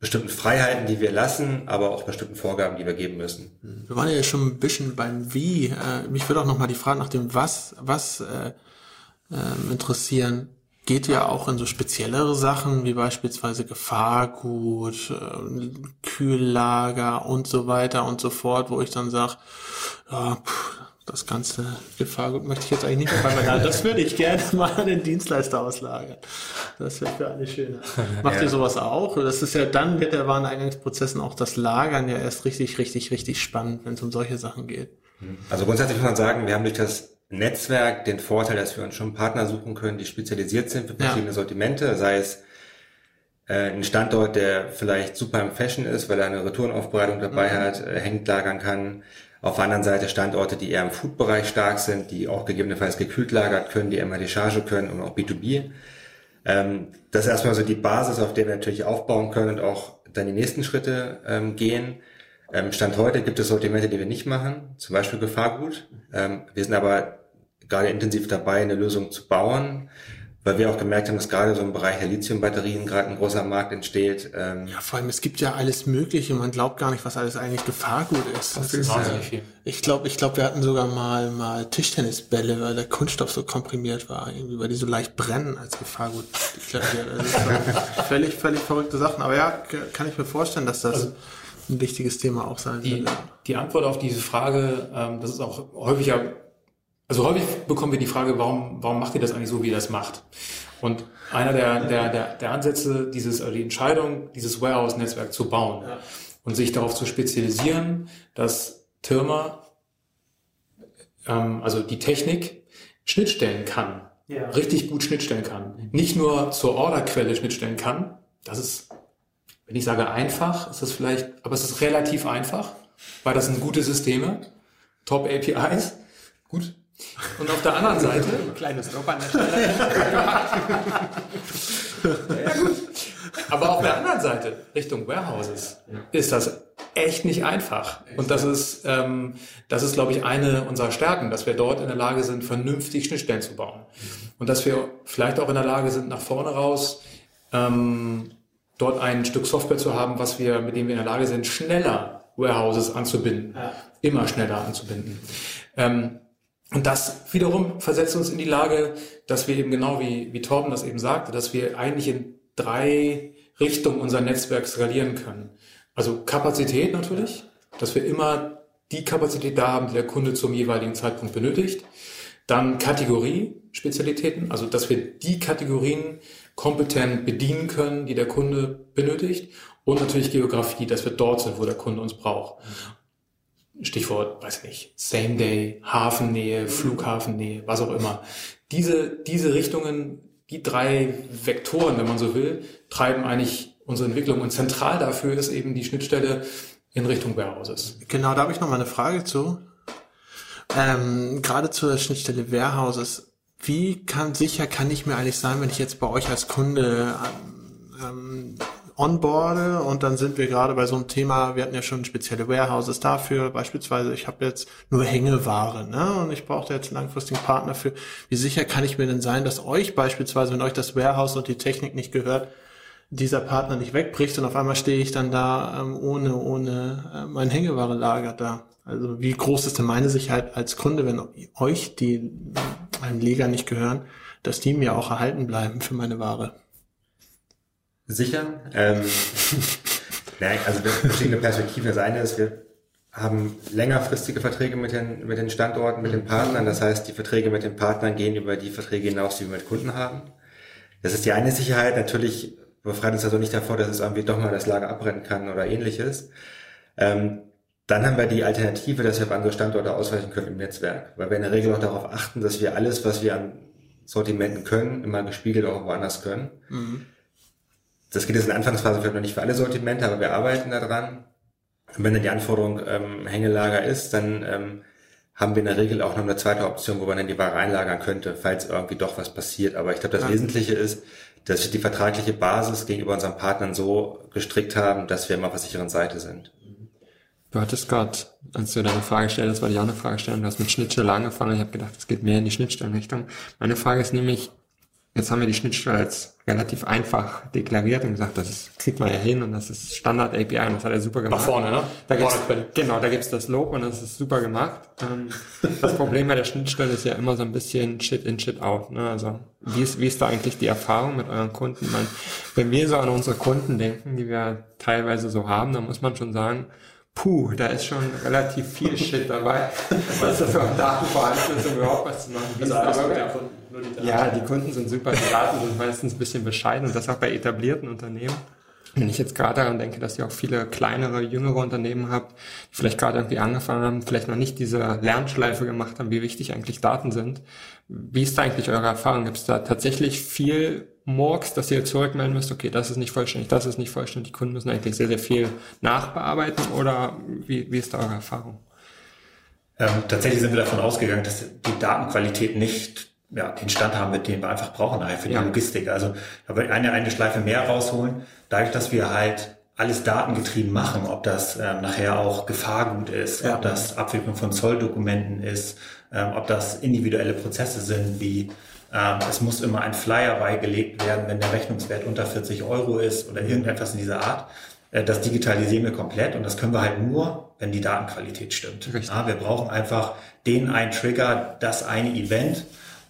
bestimmten Freiheiten, die wir lassen, aber auch bestimmten Vorgaben, die wir geben müssen. Wir waren ja schon ein bisschen beim Wie. Äh, mich würde auch noch mal die Frage nach dem Was, was äh, äh, interessieren. Geht ja auch in so speziellere Sachen wie beispielsweise Gefahrgut, äh, Kühllager und so weiter und so fort, wo ich dann sage, ja, pff, das ganze Gefahrgut möchte ich jetzt eigentlich nicht mehr bei Das würde ich gerne [LAUGHS] mal an den Dienstleister auslagern. Das wäre für alle schöner. Macht ja. ihr sowas auch? Das ist ja, dann wird der Wareneingangsprozessen auch das Lagern ja erst richtig, richtig, richtig spannend, wenn es um solche Sachen geht. Also grundsätzlich muss man sagen, wir haben durch das Netzwerk den Vorteil, dass wir uns schon Partner suchen können, die spezialisiert sind für verschiedene ja. Sortimente, sei es äh, ein Standort, der vielleicht super im Fashion ist, weil er eine Retourenaufbereitung dabei mhm. hat, äh, hängt lagern kann, auf der anderen Seite Standorte, die eher im Food-Bereich stark sind, die auch gegebenenfalls gekühlt lagert können, die immer die Charge können und auch B2B. Ähm, das ist erstmal so die Basis, auf der wir natürlich aufbauen können und auch dann die nächsten Schritte ähm, gehen. Ähm, Stand heute gibt es Sortimente, die wir nicht machen, zum Beispiel Gefahrgut. Ähm, wir sind aber gerade intensiv dabei, eine Lösung zu bauen, weil wir auch gemerkt haben, dass gerade so im Bereich der Lithium-Batterien gerade ein großer Markt entsteht. Ähm ja, vor allem, es gibt ja alles Mögliche. Man glaubt gar nicht, was alles eigentlich Gefahrgut ist. Das, das ist wahnsinnig viel. Ich glaube, ich glaube, wir hatten sogar mal, mal Tischtennisbälle, weil der Kunststoff so komprimiert war, irgendwie, weil die so leicht brennen als Gefahrgut. [LAUGHS] völlig, völlig verrückte Sachen. Aber ja, kann ich mir vorstellen, dass das also, ein wichtiges Thema auch sein die, wird. Die Antwort auf diese Frage, ähm, das ist auch häufiger also häufig bekommen wir die Frage, warum, warum macht ihr das eigentlich so, wie ihr das macht? Und einer der, der, der, der Ansätze, dieses, also die Entscheidung, dieses Warehouse-Netzwerk zu bauen ja. und sich darauf zu spezialisieren, dass Firma, ähm, also die Technik, Schnittstellen kann, ja. richtig gut Schnittstellen kann. Nicht nur zur Orderquelle Schnittstellen kann, das ist, wenn ich sage einfach, ist das vielleicht, aber es ist relativ einfach, weil das sind gute Systeme, Top APIs, gut, und auf der anderen Seite. Kleines Drop an der Stelle. ja, gut. Aber auf der anderen Seite, Richtung Warehouses, ist das echt nicht einfach. Und das ist, ähm, das ist, glaube ich, eine unserer Stärken, dass wir dort in der Lage sind, vernünftig Schnittstellen zu bauen. Und dass wir vielleicht auch in der Lage sind, nach vorne raus ähm, dort ein Stück Software zu haben, was wir, mit dem wir in der Lage sind, schneller Warehouses anzubinden, immer schneller anzubinden. Ähm, und das wiederum versetzt uns in die Lage, dass wir eben genau wie, wie Torben das eben sagte, dass wir eigentlich in drei Richtungen unser Netzwerk skalieren können. Also Kapazität natürlich, dass wir immer die Kapazität da haben, die der Kunde zum jeweiligen Zeitpunkt benötigt. Dann Kategorie, Spezialitäten, also dass wir die Kategorien kompetent bedienen können, die der Kunde benötigt. Und natürlich Geografie, dass wir dort sind, wo der Kunde uns braucht. Stichwort, weiß nicht, Same Day, Hafennähe, Flughafennähe, was auch immer. Diese, diese Richtungen, die drei Vektoren, wenn man so will, treiben eigentlich unsere Entwicklung. Und zentral dafür ist eben die Schnittstelle in Richtung Warehouses. Genau, da habe ich noch mal eine Frage zu. Ähm, gerade zur Schnittstelle Warehouses. Wie kann sicher kann ich mir eigentlich sein, wenn ich jetzt bei euch als Kunde ähm, onboarde und dann sind wir gerade bei so einem Thema, wir hatten ja schon spezielle Warehouses dafür, beispielsweise ich habe jetzt nur Hängeware ne? und ich brauche jetzt einen langfristigen Partner für. Wie sicher kann ich mir denn sein, dass euch beispielsweise, wenn euch das Warehouse und die Technik nicht gehört, dieser Partner nicht wegbricht und auf einmal stehe ich dann da ähm, ohne, ohne äh, mein Hängeware-Lager da. Also wie groß ist denn meine Sicherheit als Kunde, wenn euch die einem Leger nicht gehören, dass die mir auch erhalten bleiben für meine Ware? Sicher. Ähm, [LAUGHS] nein, also verschiedene Perspektiven. Das eine ist, wir haben längerfristige Verträge mit den, mit den Standorten, mit den Partnern. Das heißt, die Verträge mit den Partnern gehen über die Verträge hinaus, die wir mit Kunden haben. Das ist die eine Sicherheit. Natürlich befreit uns also nicht davor, dass es irgendwie doch mal das Lager abbrennen kann oder ähnliches. Ähm, dann haben wir die Alternative, dass wir auf andere Standorte ausweichen können im Netzwerk, weil wir in der Regel auch darauf achten, dass wir alles, was wir an Sortimenten können, immer gespiegelt auch woanders können. Mhm. Das geht jetzt in der Anfangsphase vielleicht noch nicht für alle Sortimente, aber wir arbeiten daran. Und wenn dann die Anforderung ähm, Hängelager ist, dann ähm, haben wir in der Regel auch noch eine zweite Option, wo man dann die Ware einlagern könnte, falls irgendwie doch was passiert. Aber ich glaube, das ja. Wesentliche ist, dass wir die vertragliche Basis gegenüber unseren Partnern so gestrickt haben, dass wir immer auf der sicheren Seite sind. Du hattest gerade, als du deine Frage stellst, das war die andere Fragestellung, du hast mit Schnittstelle angefangen. Ich habe gedacht, es geht mehr in die Schnittstellenrichtung. Meine Frage ist nämlich, Jetzt haben wir die Schnittstelle als relativ einfach deklariert und gesagt, das ist, kriegt man ja hin und das ist Standard API und das hat er super gemacht. Nach vorne, ne? Da gibt's, genau, da gibt's das Lob und das ist super gemacht. Ähm, das Problem bei der Schnittstelle ist ja immer so ein bisschen Shit in, Shit out. Ne? Also wie ist, wie ist da eigentlich die Erfahrung mit euren Kunden? Meine, wenn wir so an unsere Kunden denken, die wir teilweise so haben, dann muss man schon sagen, puh, da ist schon relativ viel Shit dabei, was das auch Datenverantwortung überhaupt was zu machen. Wie also alles mit Die ja, die Kunden sind super, die Daten sind meistens ein bisschen bescheiden und das auch bei etablierten Unternehmen. Wenn ich jetzt gerade daran denke, dass ihr auch viele kleinere, jüngere Unternehmen habt, die vielleicht gerade irgendwie angefangen haben, vielleicht noch nicht diese Lernschleife gemacht haben, wie wichtig eigentlich Daten sind. Wie ist da eigentlich eure Erfahrung? Gibt es da tatsächlich viel Murks, dass ihr zurückmelden müsst, okay, das ist nicht vollständig, das ist nicht vollständig, die Kunden müssen eigentlich sehr, sehr viel nachbearbeiten oder wie, wie ist da eure Erfahrung? Ähm, tatsächlich sind wir davon ausgegangen, dass die Datenqualität nicht ja, den Stand haben, mit dem wir einfach brauchen für die ja. Logistik. Also da wir eine, eine Schleife mehr rausholen, dadurch, dass wir halt alles datengetrieben machen, ob das ähm, nachher auch Gefahrgut ist, ja. ob das Abwicklung von Zolldokumenten ist, ähm, ob das individuelle Prozesse sind, wie ähm, es muss immer ein Flyer beigelegt werden, wenn der Rechnungswert unter 40 Euro ist oder irgendetwas in dieser Art. Äh, das digitalisieren wir komplett und das können wir halt nur, wenn die Datenqualität stimmt. Ja, wir brauchen einfach den einen Trigger, das eine Event,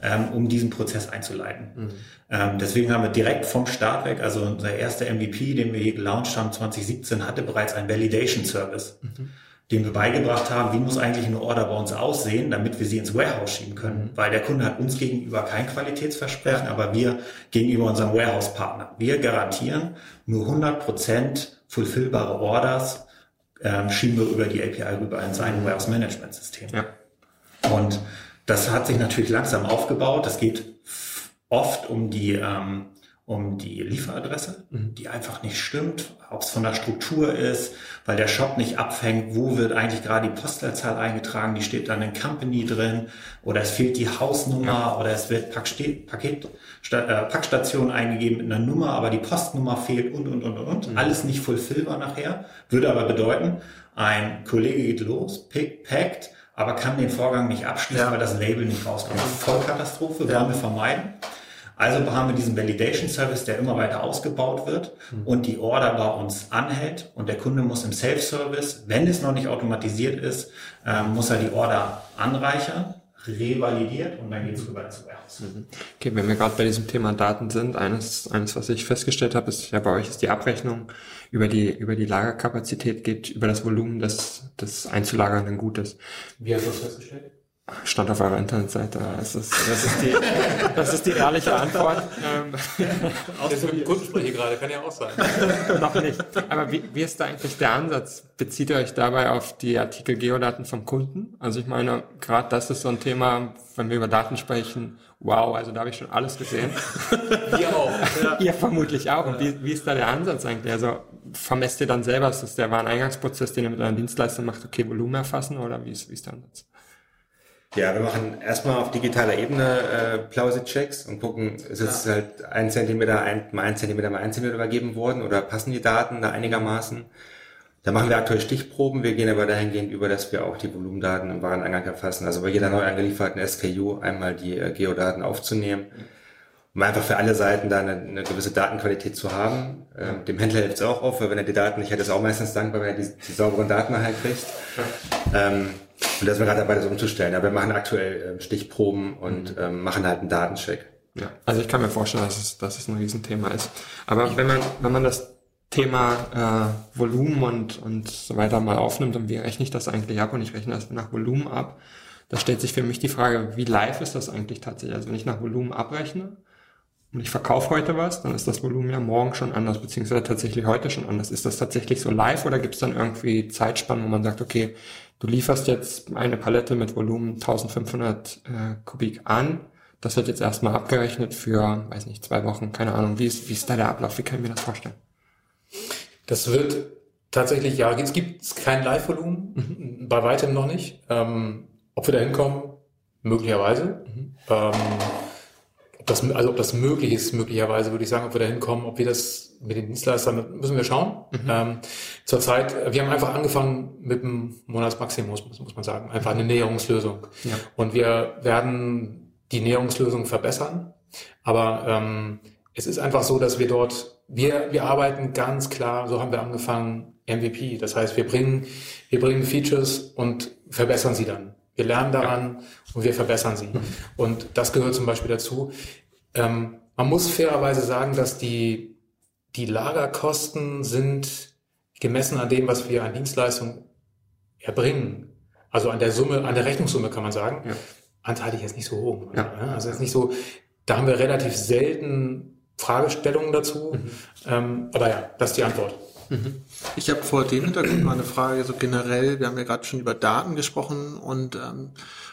ähm, um diesen Prozess einzuleiten. Mhm. Ähm, deswegen haben wir direkt vom Start weg, also unser erster MVP, den wir hier gelauncht haben 2017, hatte bereits einen Validation Service. Mhm dem wir beigebracht haben, wie muss eigentlich eine Order bei uns aussehen, damit wir sie ins Warehouse schieben können. Mhm. Weil der Kunde hat uns gegenüber kein Qualitätsversprechen, aber wir gegenüber unserem Warehouse-Partner. Wir garantieren nur 100% fulfillbare Orders, ähm, schieben wir über die API rüber in sein Warehouse-Management-System. Ja. Und das hat sich natürlich langsam aufgebaut. Es geht oft um die, ähm, um die Lieferadresse, mhm. die einfach nicht stimmt, ob es von der Struktur ist, weil der Shop nicht abfängt, wo wird eigentlich gerade die Postleitzahl eingetragen, die steht dann in Company drin oder es fehlt die Hausnummer ja. oder es wird Paket, Paket äh, Packstation eingegeben mit einer Nummer, aber die Postnummer fehlt und und und und. Mhm. Alles nicht fulfillbar nachher, würde aber bedeuten, ein Kollege geht los, pick, packt, aber kann den Vorgang nicht abschließen, ja. weil das Label nicht rauskommt. Vollkatastrophe, wollen wir vermeiden. Also haben wir diesen Validation Service, der immer weiter ausgebaut wird mhm. und die Order bei uns anhält und der Kunde muss im Self-Service, wenn es noch nicht automatisiert ist, äh, muss er die Order anreichern revalidiert und dann geht es rüber ins Warehouse. Mhm. Okay, wenn wir gerade bei diesem Thema Daten sind, eines, eines, was ich festgestellt habe, ist ja bei euch ist die Abrechnung über die, über die Lagerkapazität geht, über das Volumen des, des einzulagernden Gutes. Wie hast du das festgestellt? Stand auf eurer Internetseite. Das ist, das ist, die, [LAUGHS] das ist die ehrliche Antwort. Ähm, mit dem Kunden spreche gerade, kann ja auch sein. [LAUGHS] Noch nicht. Aber wie, wie ist da eigentlich der Ansatz? Bezieht ihr euch dabei auf die Artikel Geodaten vom Kunden? Also ich meine, gerade das ist so ein Thema, wenn wir über Daten sprechen, wow, also da habe ich schon alles gesehen. [LAUGHS] Wir auch. Ja. ihr vermutlich auch. Und wie, wie ist da der Ansatz eigentlich? Also vermesst ihr dann selber, ist das der Wareneingangsprozess, den ihr mit einer Dienstleistung macht, okay, Volumen erfassen oder wie ist, wie ist der Ansatz? Ja, wir machen erstmal auf digitaler Ebene äh, Plausi-Checks und gucken, ist es ja. halt ein Zentimeter, ein, mal ein Zentimeter, mal ein Zentimeter übergeben worden oder passen die Daten da einigermaßen? Da machen wir aktuell Stichproben, wir gehen aber dahingehend über, dass wir auch die Volumendaten im Wareneingang erfassen. Also bei jeder neu angelieferten SKU einmal die äh, Geodaten aufzunehmen, um einfach für alle Seiten da eine, eine gewisse Datenqualität zu haben. Ähm, dem Händler hilft es auch auf, weil wenn er die Daten nicht hat, ist er auch meistens dankbar, wenn er die, die sauberen Daten halt kriegt. Ähm, und da sind wir gerade dabei, das umzustellen. Aber wir machen aktuell äh, Stichproben und mhm. ähm, machen halt einen Datencheck. Ja, also ich kann mir vorstellen, dass es, dass es ein Riesenthema ist. Aber wenn man, wenn man das Thema äh, Volumen und, und so weiter mal aufnimmt und wie rechne ich das eigentlich ab und ich rechne das nach Volumen ab, da stellt sich für mich die Frage, wie live ist das eigentlich tatsächlich? Also wenn ich nach Volumen abrechne und ich verkaufe heute was, dann ist das Volumen ja morgen schon anders, beziehungsweise tatsächlich heute schon anders. Ist das tatsächlich so live oder gibt es dann irgendwie Zeitspannen, wo man sagt, okay, du lieferst jetzt eine Palette mit Volumen 1500 äh, Kubik an. Das wird jetzt erstmal abgerechnet für, weiß nicht, zwei Wochen, keine Ahnung. Wie ist, wie ist da der Ablauf? Wie kann ich mir das vorstellen? Das wird tatsächlich, ja, es gibt kein Live-Volumen, mhm. bei weitem noch nicht. Ähm, ob wir da hinkommen, möglicherweise. Mhm. Ähm, ob das, also ob das möglich ist, möglicherweise würde ich sagen, ob wir da hinkommen, ob wir das mit den Dienstleistern, müssen wir schauen. Mhm. Ähm, zurzeit, wir haben einfach angefangen mit dem Monatsmaximum, muss, muss man sagen. Einfach eine Näherungslösung. Ja. Und wir werden die Näherungslösung verbessern. Aber ähm, es ist einfach so, dass wir dort, wir, wir arbeiten ganz klar, so haben wir angefangen, MVP. Das heißt, wir bringen, wir bringen Features und verbessern sie dann. Wir lernen daran ja. und wir verbessern sie. Und das gehört zum Beispiel dazu. Ähm, man muss fairerweise sagen, dass die, die Lagerkosten sind gemessen an dem, was wir an Dienstleistungen erbringen. Also an der Summe, an der Rechnungssumme kann man sagen, ja. anteilig jetzt nicht so hoch. Ja. Also jetzt nicht so, da haben wir relativ selten Fragestellungen dazu. Mhm. Ähm, aber ja, das ist die Antwort. Mhm. Ich habe vor dem Hintergrund mal eine Frage, so generell, wir haben ja gerade schon über Daten gesprochen und ähm,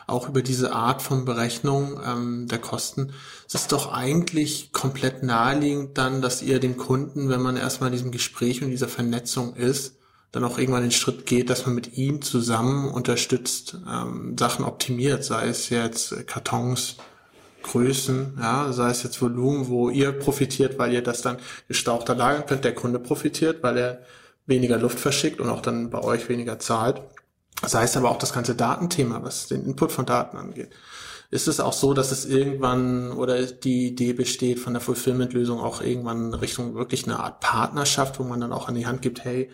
auch über diese Art von Berechnung ähm, der Kosten. Es ist doch eigentlich komplett naheliegend dann, dass ihr den Kunden, wenn man erstmal in diesem Gespräch und dieser Vernetzung ist, dann auch irgendwann den Schritt geht, dass man mit ihm zusammen unterstützt, ähm, Sachen optimiert, sei es jetzt Kartons, Größen, ja, sei es jetzt Volumen, wo ihr profitiert, weil ihr das dann gestauchter lagern könnt, der Kunde profitiert, weil er weniger Luft verschickt und auch dann bei euch weniger zahlt. Sei es aber auch das ganze Datenthema, was den Input von Daten angeht. Ist es auch so, dass es irgendwann oder die Idee besteht von der Fulfillment-Lösung auch irgendwann Richtung wirklich eine Art Partnerschaft, wo man dann auch an die Hand gibt, hey,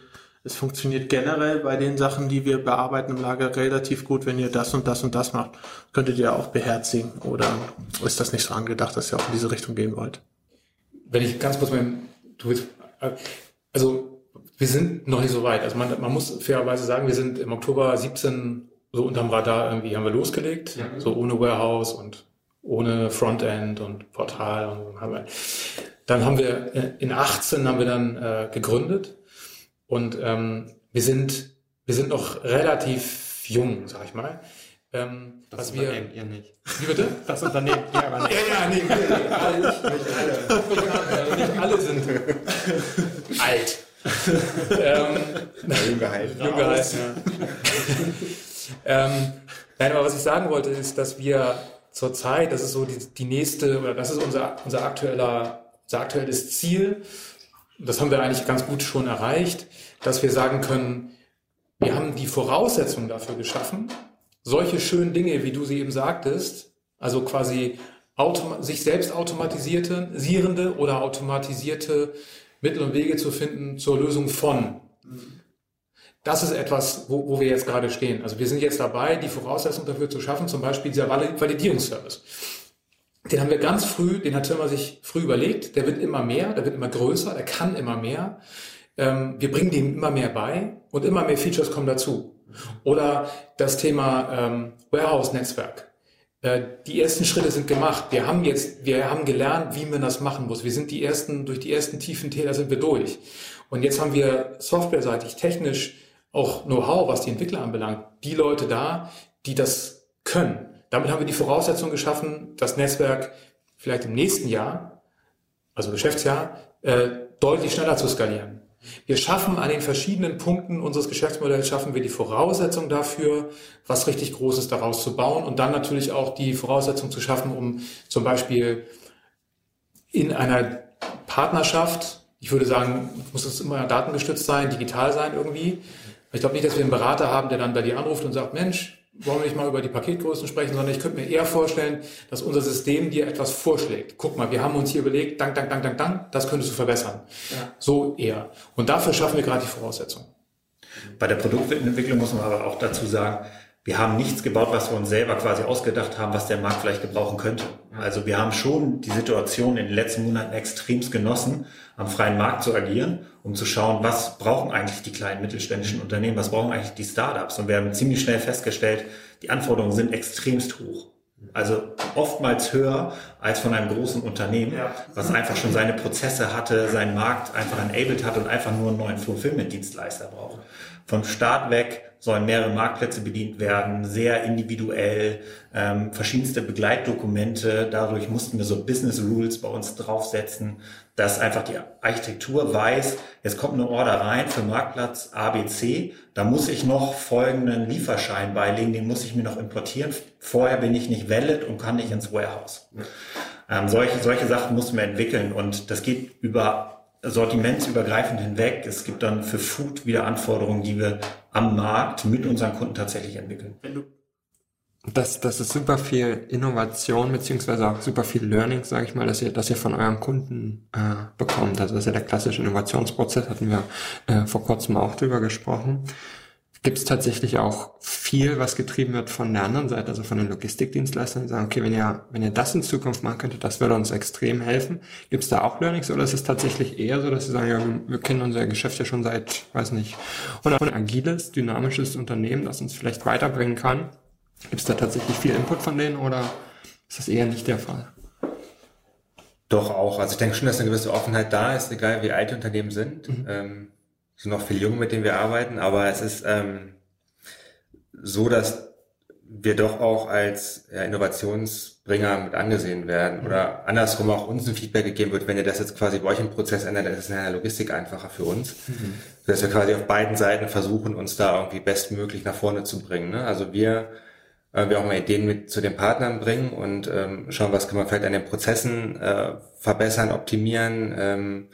es funktioniert generell bei den Sachen, die wir bearbeiten im Lager relativ gut. Wenn ihr das und das und das macht, könntet ihr auch beherzigen. Oder ist das nicht so angedacht, dass ihr auch in diese Richtung gehen wollt? Wenn ich ganz kurz mein, du willst, also wir sind noch nicht so weit. Also man, man muss fairerweise sagen, wir sind im Oktober 17 so unterm Radar irgendwie haben wir losgelegt, ja. so ohne Warehouse und ohne Frontend und Portal und haben wir, dann haben wir äh, in 18 haben wir dann äh, gegründet und ähm, wir sind wir sind noch relativ jung, sag ich mal. Ähm, das was Unternehmen wir, ihr nicht. Wie bitte? Das Unternehmen ihr aber nicht. Ja, ja, nee, nee, nee alle, nicht, nicht alle. Nicht alle sind alt. ähm, jung gehalten. Jung gehalten, ja. ähm, nein, aber was ich sagen wollte, ist, dass wir zurzeit, das ist so die, die nächste, oder das ist unser, unser aktueller, unser aktuelles Ziel. Das haben wir eigentlich ganz gut schon erreicht, dass wir sagen können, wir haben die Voraussetzungen dafür geschaffen, solche schönen Dinge, wie du sie eben sagtest, also quasi sich selbst automatisierende oder automatisierte Mittel und Wege zu finden zur Lösung von. Das ist etwas, wo, wo wir jetzt gerade stehen. Also wir sind jetzt dabei, die Voraussetzungen dafür zu schaffen, zum Beispiel dieser Validierungsservice. Den haben wir ganz früh, den hat Türmer sich früh überlegt, der wird immer mehr, der wird immer größer, der kann immer mehr. Ähm, wir bringen dem immer mehr bei und immer mehr Features kommen dazu. Oder das Thema ähm, Warehouse-Netzwerk. Äh, die ersten Schritte sind gemacht. Wir haben jetzt, wir haben gelernt, wie man das machen muss. Wir sind die ersten, durch die ersten tiefen Täler sind wir durch. Und jetzt haben wir softwareseitig, technisch auch Know-how, was die Entwickler anbelangt, die Leute da, die das können. Damit haben wir die Voraussetzung geschaffen, das Netzwerk vielleicht im nächsten Jahr, also Geschäftsjahr, äh, deutlich schneller zu skalieren. Wir schaffen an den verschiedenen Punkten unseres Geschäftsmodells schaffen wir die Voraussetzung dafür, was richtig Großes daraus zu bauen und dann natürlich auch die Voraussetzung zu schaffen, um zum Beispiel in einer Partnerschaft, ich würde sagen, muss es immer datengestützt sein, digital sein irgendwie. Ich glaube nicht, dass wir einen Berater haben, der dann bei dir anruft und sagt, Mensch, wollen wir nicht mal über die Paketgrößen sprechen, sondern ich könnte mir eher vorstellen, dass unser System dir etwas vorschlägt. Guck mal, wir haben uns hier überlegt, dank, dank, dank, dank, dank, das könntest du verbessern. Ja. So eher. Und dafür schaffen wir gerade die Voraussetzungen. Bei der Produktentwicklung muss man aber auch dazu sagen, wir haben nichts gebaut, was wir uns selber quasi ausgedacht haben, was der Markt vielleicht gebrauchen könnte. Also wir haben schon die Situation in den letzten Monaten extremst genossen, am freien Markt zu agieren, um zu schauen, was brauchen eigentlich die kleinen mittelständischen Unternehmen, was brauchen eigentlich die Startups. Und wir haben ziemlich schnell festgestellt, die Anforderungen sind extremst hoch. Also oftmals höher als von einem großen Unternehmen, ja. was einfach schon seine Prozesse hatte, seinen Markt einfach enabled hat und einfach nur einen neuen Fulfillment-Dienstleister braucht. Vom Start weg sollen mehrere Marktplätze bedient werden, sehr individuell, ähm, verschiedenste Begleitdokumente. Dadurch mussten wir so Business Rules bei uns draufsetzen, dass einfach die Architektur weiß, jetzt kommt eine Order rein für Marktplatz ABC, da muss ich noch folgenden Lieferschein beilegen, den muss ich mir noch importieren. Vorher bin ich nicht valid und kann nicht ins Warehouse. Ähm, solche, solche Sachen mussten wir entwickeln und das geht über sortimentsübergreifend hinweg. Es gibt dann für Food wieder Anforderungen, die wir am Markt mit unseren Kunden tatsächlich entwickeln. Das, das ist super viel Innovation beziehungsweise auch super viel Learning, sage ich mal, dass ihr, dass ihr von euren Kunden äh, bekommt. Also das ist ja der klassische Innovationsprozess, hatten wir äh, vor kurzem auch drüber gesprochen gibt es tatsächlich auch viel, was getrieben wird von der anderen Seite, also von den Logistikdienstleistern, die sagen, okay, wenn ihr, wenn ihr das in Zukunft machen könntet, das würde uns extrem helfen. Gibt es da auch Learnings oder ist es tatsächlich eher so, dass sie sagen, ja, wir kennen unser Geschäft ja schon seit, weiß nicht, und ein agiles, dynamisches Unternehmen, das uns vielleicht weiterbringen kann? Gibt es da tatsächlich viel Input von denen oder ist das eher nicht der Fall? Doch auch. Also ich denke schon, dass eine gewisse Offenheit da ist, egal wie alt die Unternehmen sind. Mhm. Ähm, sind noch viele Junge, mit denen wir arbeiten, aber es ist ähm, so, dass wir doch auch als ja, Innovationsbringer mit angesehen werden oder andersrum auch uns ein Feedback gegeben wird, wenn ihr das jetzt quasi bei euch im Prozess ändert, dann ist es in der Logistik einfacher für uns. Mhm. Dass wir quasi auf beiden Seiten versuchen, uns da irgendwie bestmöglich nach vorne zu bringen. Ne? Also wir äh, wir auch mal Ideen mit zu den Partnern bringen und ähm, schauen, was kann man vielleicht an den Prozessen äh, verbessern, optimieren, ähm,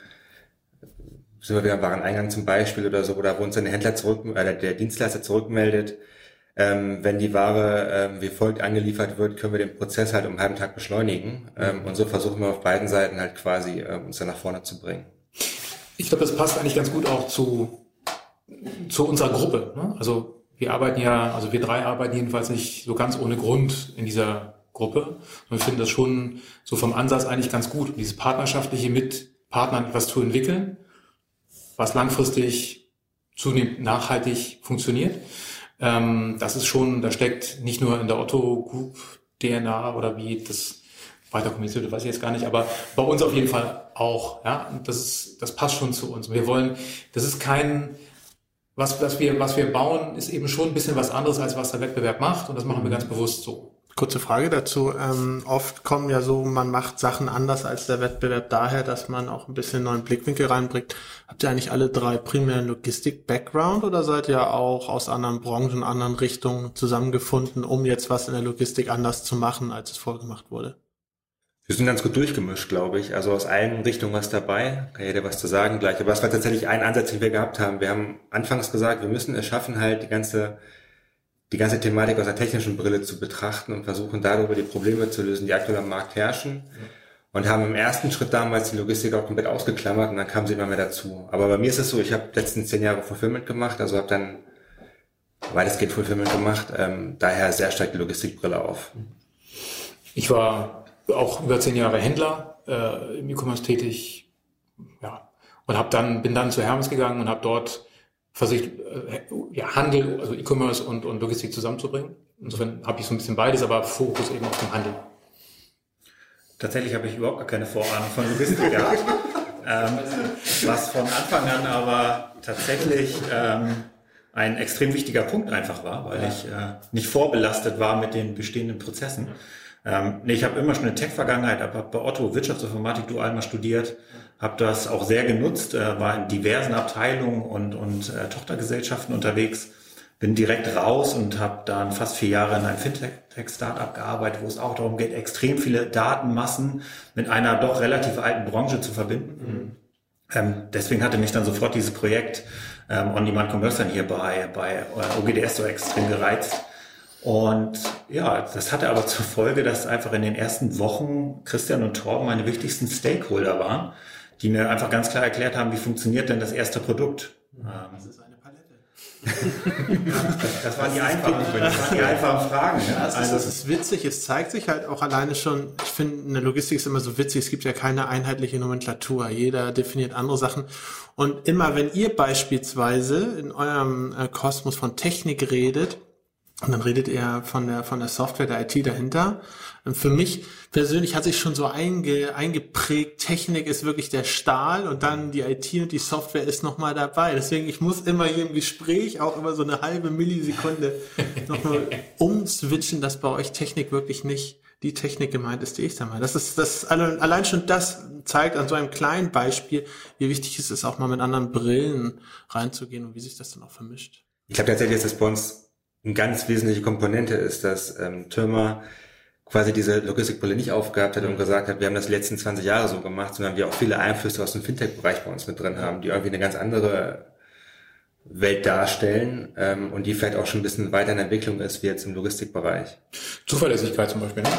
sind wir wieder am Wareneingang zum Beispiel oder so, oder wo uns dann der Händler zurück, oder der Dienstleister zurückmeldet, ähm, wenn die Ware ähm, wie folgt angeliefert wird, können wir den Prozess halt um einen halben Tag beschleunigen. Ähm, und so versuchen wir auf beiden Seiten halt quasi äh, uns dann nach vorne zu bringen. Ich glaube, das passt eigentlich ganz gut auch zu, zu unserer Gruppe. Ne? Also wir arbeiten ja, also wir drei arbeiten jedenfalls nicht so ganz ohne Grund in dieser Gruppe. Und ich finde das schon so vom Ansatz eigentlich ganz gut, dieses partnerschaftliche mit Partnern etwas zu entwickeln was langfristig zunehmend nachhaltig funktioniert. Ähm, das ist schon, da steckt nicht nur in der Otto Group DNA oder wie das weiter kommuniziert weiß ich jetzt gar nicht, aber bei uns auf jeden Fall auch. Ja, das ist, das passt schon zu uns. Wir wollen, das ist kein, was, was, wir, was wir bauen, ist eben schon ein bisschen was anderes, als was der Wettbewerb macht. Und das machen wir ganz bewusst so. Kurze Frage dazu. Ähm, oft kommen ja so, man macht Sachen anders als der Wettbewerb daher, dass man auch ein bisschen neuen Blickwinkel reinbringt. Habt ihr eigentlich alle drei primären Logistik-Background oder seid ihr auch aus anderen Branchen, anderen Richtungen zusammengefunden, um jetzt was in der Logistik anders zu machen, als es vorgemacht wurde? Wir sind ganz gut durchgemischt, glaube ich. Also aus allen Richtungen was dabei. Kann jeder was zu sagen gleich. Aber es war tatsächlich ein Ansatz, den wir gehabt haben. Wir haben anfangs gesagt, wir müssen es schaffen, halt die ganze, die ganze Thematik aus der technischen Brille zu betrachten und versuchen darüber die Probleme zu lösen, die aktuell am Markt herrschen. Und haben im ersten Schritt damals die Logistik auch komplett ausgeklammert und dann kam sie immer mehr dazu. Aber bei mir ist es so, ich habe letzten zehn Jahre Fulfillment gemacht, also habe dann weitestgehend Fulfillment gemacht, ähm, daher sehr stark die Logistikbrille auf. Ich war auch über zehn Jahre Händler äh, im E-Commerce tätig, ja, und habe dann bin dann zu Hermes gegangen und habe dort versucht, äh, ja, Handel, also E-Commerce und, und Logistik zusammenzubringen. Insofern habe ich so ein bisschen beides, aber Fokus eben auf dem Handel. Tatsächlich habe ich überhaupt gar keine Vorahnung von Logistik gehabt, [LAUGHS] ähm, was von Anfang an aber tatsächlich ähm, ein extrem wichtiger Punkt einfach war, weil ich äh, nicht vorbelastet war mit den bestehenden Prozessen. Ähm, nee, ich habe immer schon eine Tech-Vergangenheit, habe bei Otto Wirtschaftsinformatik dual mal studiert, habe das auch sehr genutzt, äh, war in diversen Abteilungen und, und äh, Tochtergesellschaften unterwegs, bin direkt raus und habe dann fast vier Jahre in einem Fintech-Startup gearbeitet, wo es auch darum geht, extrem viele Datenmassen mit einer doch relativ alten Branche zu verbinden. Mhm. Ähm, deswegen hatte mich dann sofort dieses Projekt ähm, On-Demand Commerce dann hier bei, bei äh, OGDS so extrem gereizt und ja, das hatte aber zur Folge, dass einfach in den ersten Wochen Christian und Torben meine wichtigsten Stakeholder waren, die mir einfach ganz klar erklärt haben, wie funktioniert denn das erste Produkt. Das ist eine Palette. [LAUGHS] das, waren die einfachen, das waren die [LAUGHS] einfachen Fragen. Ja, also, das ist witzig. Es zeigt sich halt auch alleine schon, ich finde, in der Logistik ist immer so witzig, es gibt ja keine einheitliche Nomenklatur. Jeder definiert andere Sachen. Und immer, wenn ihr beispielsweise in eurem äh, Kosmos von Technik redet, und dann redet er von der, von der Software, der IT dahinter. Und für mich persönlich hat sich schon so einge, eingeprägt, Technik ist wirklich der Stahl und dann die IT und die Software ist nochmal dabei. Deswegen, ich muss immer hier im Gespräch auch immer so eine halbe Millisekunde [LAUGHS] nochmal umswitchen, dass bei euch Technik wirklich nicht die Technik gemeint ist, die ich da meine. Das ist, das, allein schon das zeigt an so einem kleinen Beispiel, wie wichtig es ist, auch mal mit anderen Brillen reinzugehen und wie sich das dann auch vermischt. Ich glaube tatsächlich ist das bei uns eine ganz wesentliche Komponente ist, dass ähm, Türmer quasi diese Logistikbrille nicht aufgehabt hat und gesagt hat, wir haben das die letzten 20 Jahre so gemacht, sondern wir auch viele Einflüsse aus dem Fintech-Bereich bei uns mit drin haben, die irgendwie eine ganz andere Welt darstellen ähm, und die vielleicht auch schon ein bisschen weiter in Entwicklung ist wie jetzt im Logistikbereich. Zuverlässigkeit zum Beispiel, ne?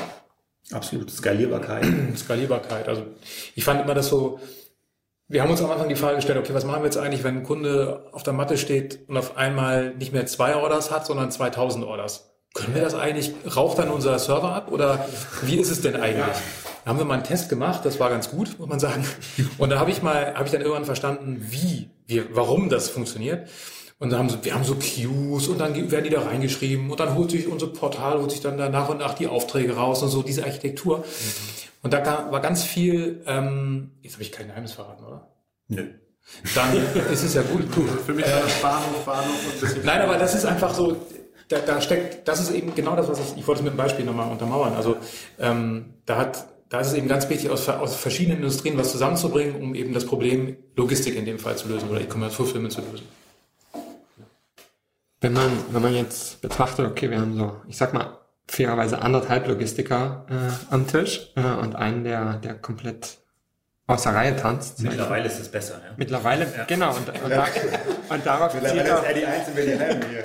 Absolut. Skalierbarkeit. [CLEARS THROAT] Skalierbarkeit. Also ich fand immer das so, wir haben uns am Anfang die Frage gestellt, okay, was machen wir jetzt eigentlich, wenn ein Kunde auf der Matte steht und auf einmal nicht mehr zwei Orders hat, sondern 2000 Orders? Können wir das eigentlich, raucht dann unser Server ab oder wie ist es denn eigentlich? Da haben wir mal einen Test gemacht, das war ganz gut, muss man sagen. Und da habe ich mal, habe ich dann irgendwann verstanden, wie, wie, warum das funktioniert. Und dann haben sie, wir haben so Queues und dann werden die da reingeschrieben und dann holt sich unser Portal, holt sich dann da nach und nach die Aufträge raus und so, diese Architektur. Mhm. Und da war ganz viel, ähm, jetzt habe ich kein Geheimnis verraten, oder? Nö. Dann ist es ja gut. [LAUGHS] Für mich war das Bahnhof, Bahnhof und bisschen Nein, aber das ist einfach so, da, da steckt, das ist eben genau das, was ich, ich wollte es mit einem Beispiel nochmal untermauern. Also ähm, da hat, da ist es eben ganz wichtig, aus, aus verschiedenen Industrien was zusammenzubringen, um eben das Problem Logistik in dem Fall zu lösen oder E-Commerce Fulfillment zu lösen. Wenn man, wenn man jetzt betrachtet, okay, wir haben so, ich sag mal, fairerweise anderthalb Logistiker äh, am Tisch äh, und einen, der, der komplett aus der Reihe tanzt. Mittlerweile ist es besser, ja. Mittlerweile, ja. genau. Und, und, da, und darauf zielt auch, hier.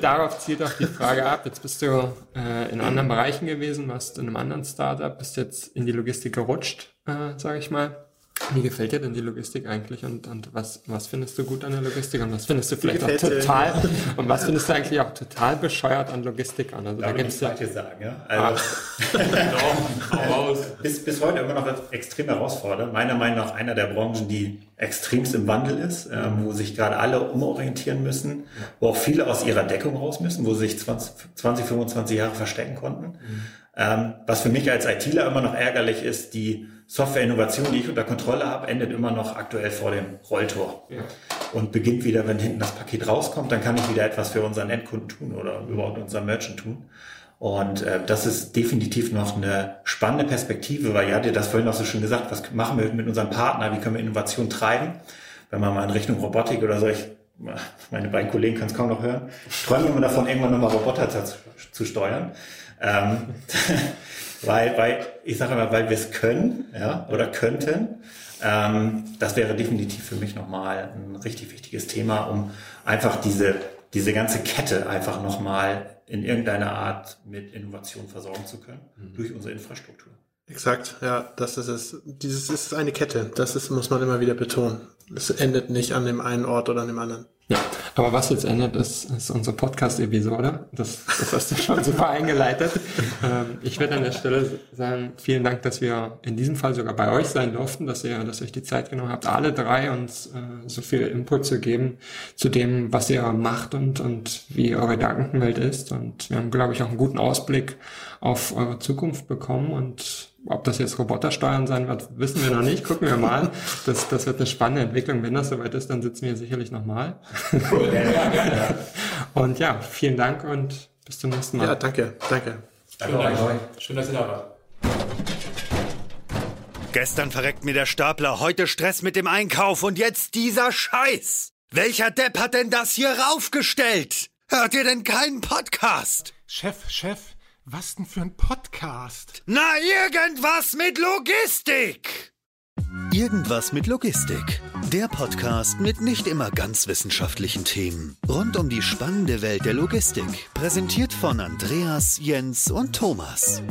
darauf zielt auch die Frage ab. Jetzt bist du äh, in anderen Bereichen gewesen, warst in einem anderen Startup, bist jetzt in die Logistik gerutscht, äh, sage ich mal. Wie gefällt dir denn die Logistik eigentlich und, und was, was findest du gut an der Logistik und was findest du vielleicht auch total und was findest du eigentlich auch total bescheuert an Logistik an? Also da gibt's ja dir sagen, ja. Also ah. [LAUGHS] bis, bis heute immer noch extrem herausfordernd. Meiner Meinung nach einer der Branchen, die extremst im Wandel ist, äh, wo sich gerade alle umorientieren müssen, wo auch viele aus ihrer Deckung raus müssen, wo sie sich 20, 20 25 Jahre verstecken konnten. Mhm. Ähm, was für mich als ITler immer noch ärgerlich ist, die Software-Innovation, die ich unter Kontrolle habe, endet immer noch aktuell vor dem Rolltor. Ja. und beginnt wieder, wenn hinten das Paket rauskommt, dann kann ich wieder etwas für unseren Endkunden tun oder überhaupt unseren Merchant tun. Und äh, das ist definitiv noch eine spannende Perspektive, weil ihr hattet das vorhin auch so schön gesagt, was machen wir mit unseren Partnern, wie können wir Innovation treiben, wenn man mal in Richtung Robotik oder so, ich, meine beiden Kollegen können es kaum noch hören, träumen wir davon, irgendwann nochmal Roboter zu, zu steuern. Ähm, [LAUGHS] weil, weil, ich sage immer, weil wir es können, ja, oder könnten. Ähm, das wäre definitiv für mich nochmal ein richtig wichtiges Thema, um einfach diese, diese ganze Kette einfach nochmal in irgendeiner Art mit Innovation versorgen zu können mhm. durch unsere Infrastruktur. Exakt, ja, das ist es. Dieses ist eine Kette. Das ist, muss man immer wieder betonen. Es endet nicht an dem einen Ort oder an dem anderen. Ja, aber was jetzt ändert, ist, ist unsere Podcast-Episode. Das, das hast du schon super [LAUGHS] eingeleitet. Ähm, ich werde an der Stelle sagen, vielen Dank, dass wir in diesem Fall sogar bei euch sein durften, dass ihr, dass ihr euch die Zeit genommen habt, alle drei uns äh, so viel Input zu geben zu dem, was ihr macht und, und wie eure Gedankenwelt ist. Und wir haben, glaube ich, auch einen guten Ausblick auf eure Zukunft bekommen und ob das jetzt Robotersteuern sein wird, wissen wir noch nicht. Gucken wir mal. Das, das wird eine spannende Entwicklung. Wenn das soweit ist, dann sitzen wir sicherlich nochmal. Cool. und ja, vielen Dank und bis zum nächsten Mal. Ja, danke. Danke. Danke euch. Schön, dass ihr da wart. Gestern verreckt mir der Stapler, heute Stress mit dem Einkauf und jetzt dieser Scheiß. Welcher Depp hat denn das hier raufgestellt? Hört ihr denn keinen Podcast? Chef, Chef, was denn für ein Podcast? Na, irgendwas mit Logistik! Irgendwas mit Logistik. Der Podcast mit nicht immer ganz wissenschaftlichen Themen. Rund um die spannende Welt der Logistik. Präsentiert von Andreas, Jens und Thomas.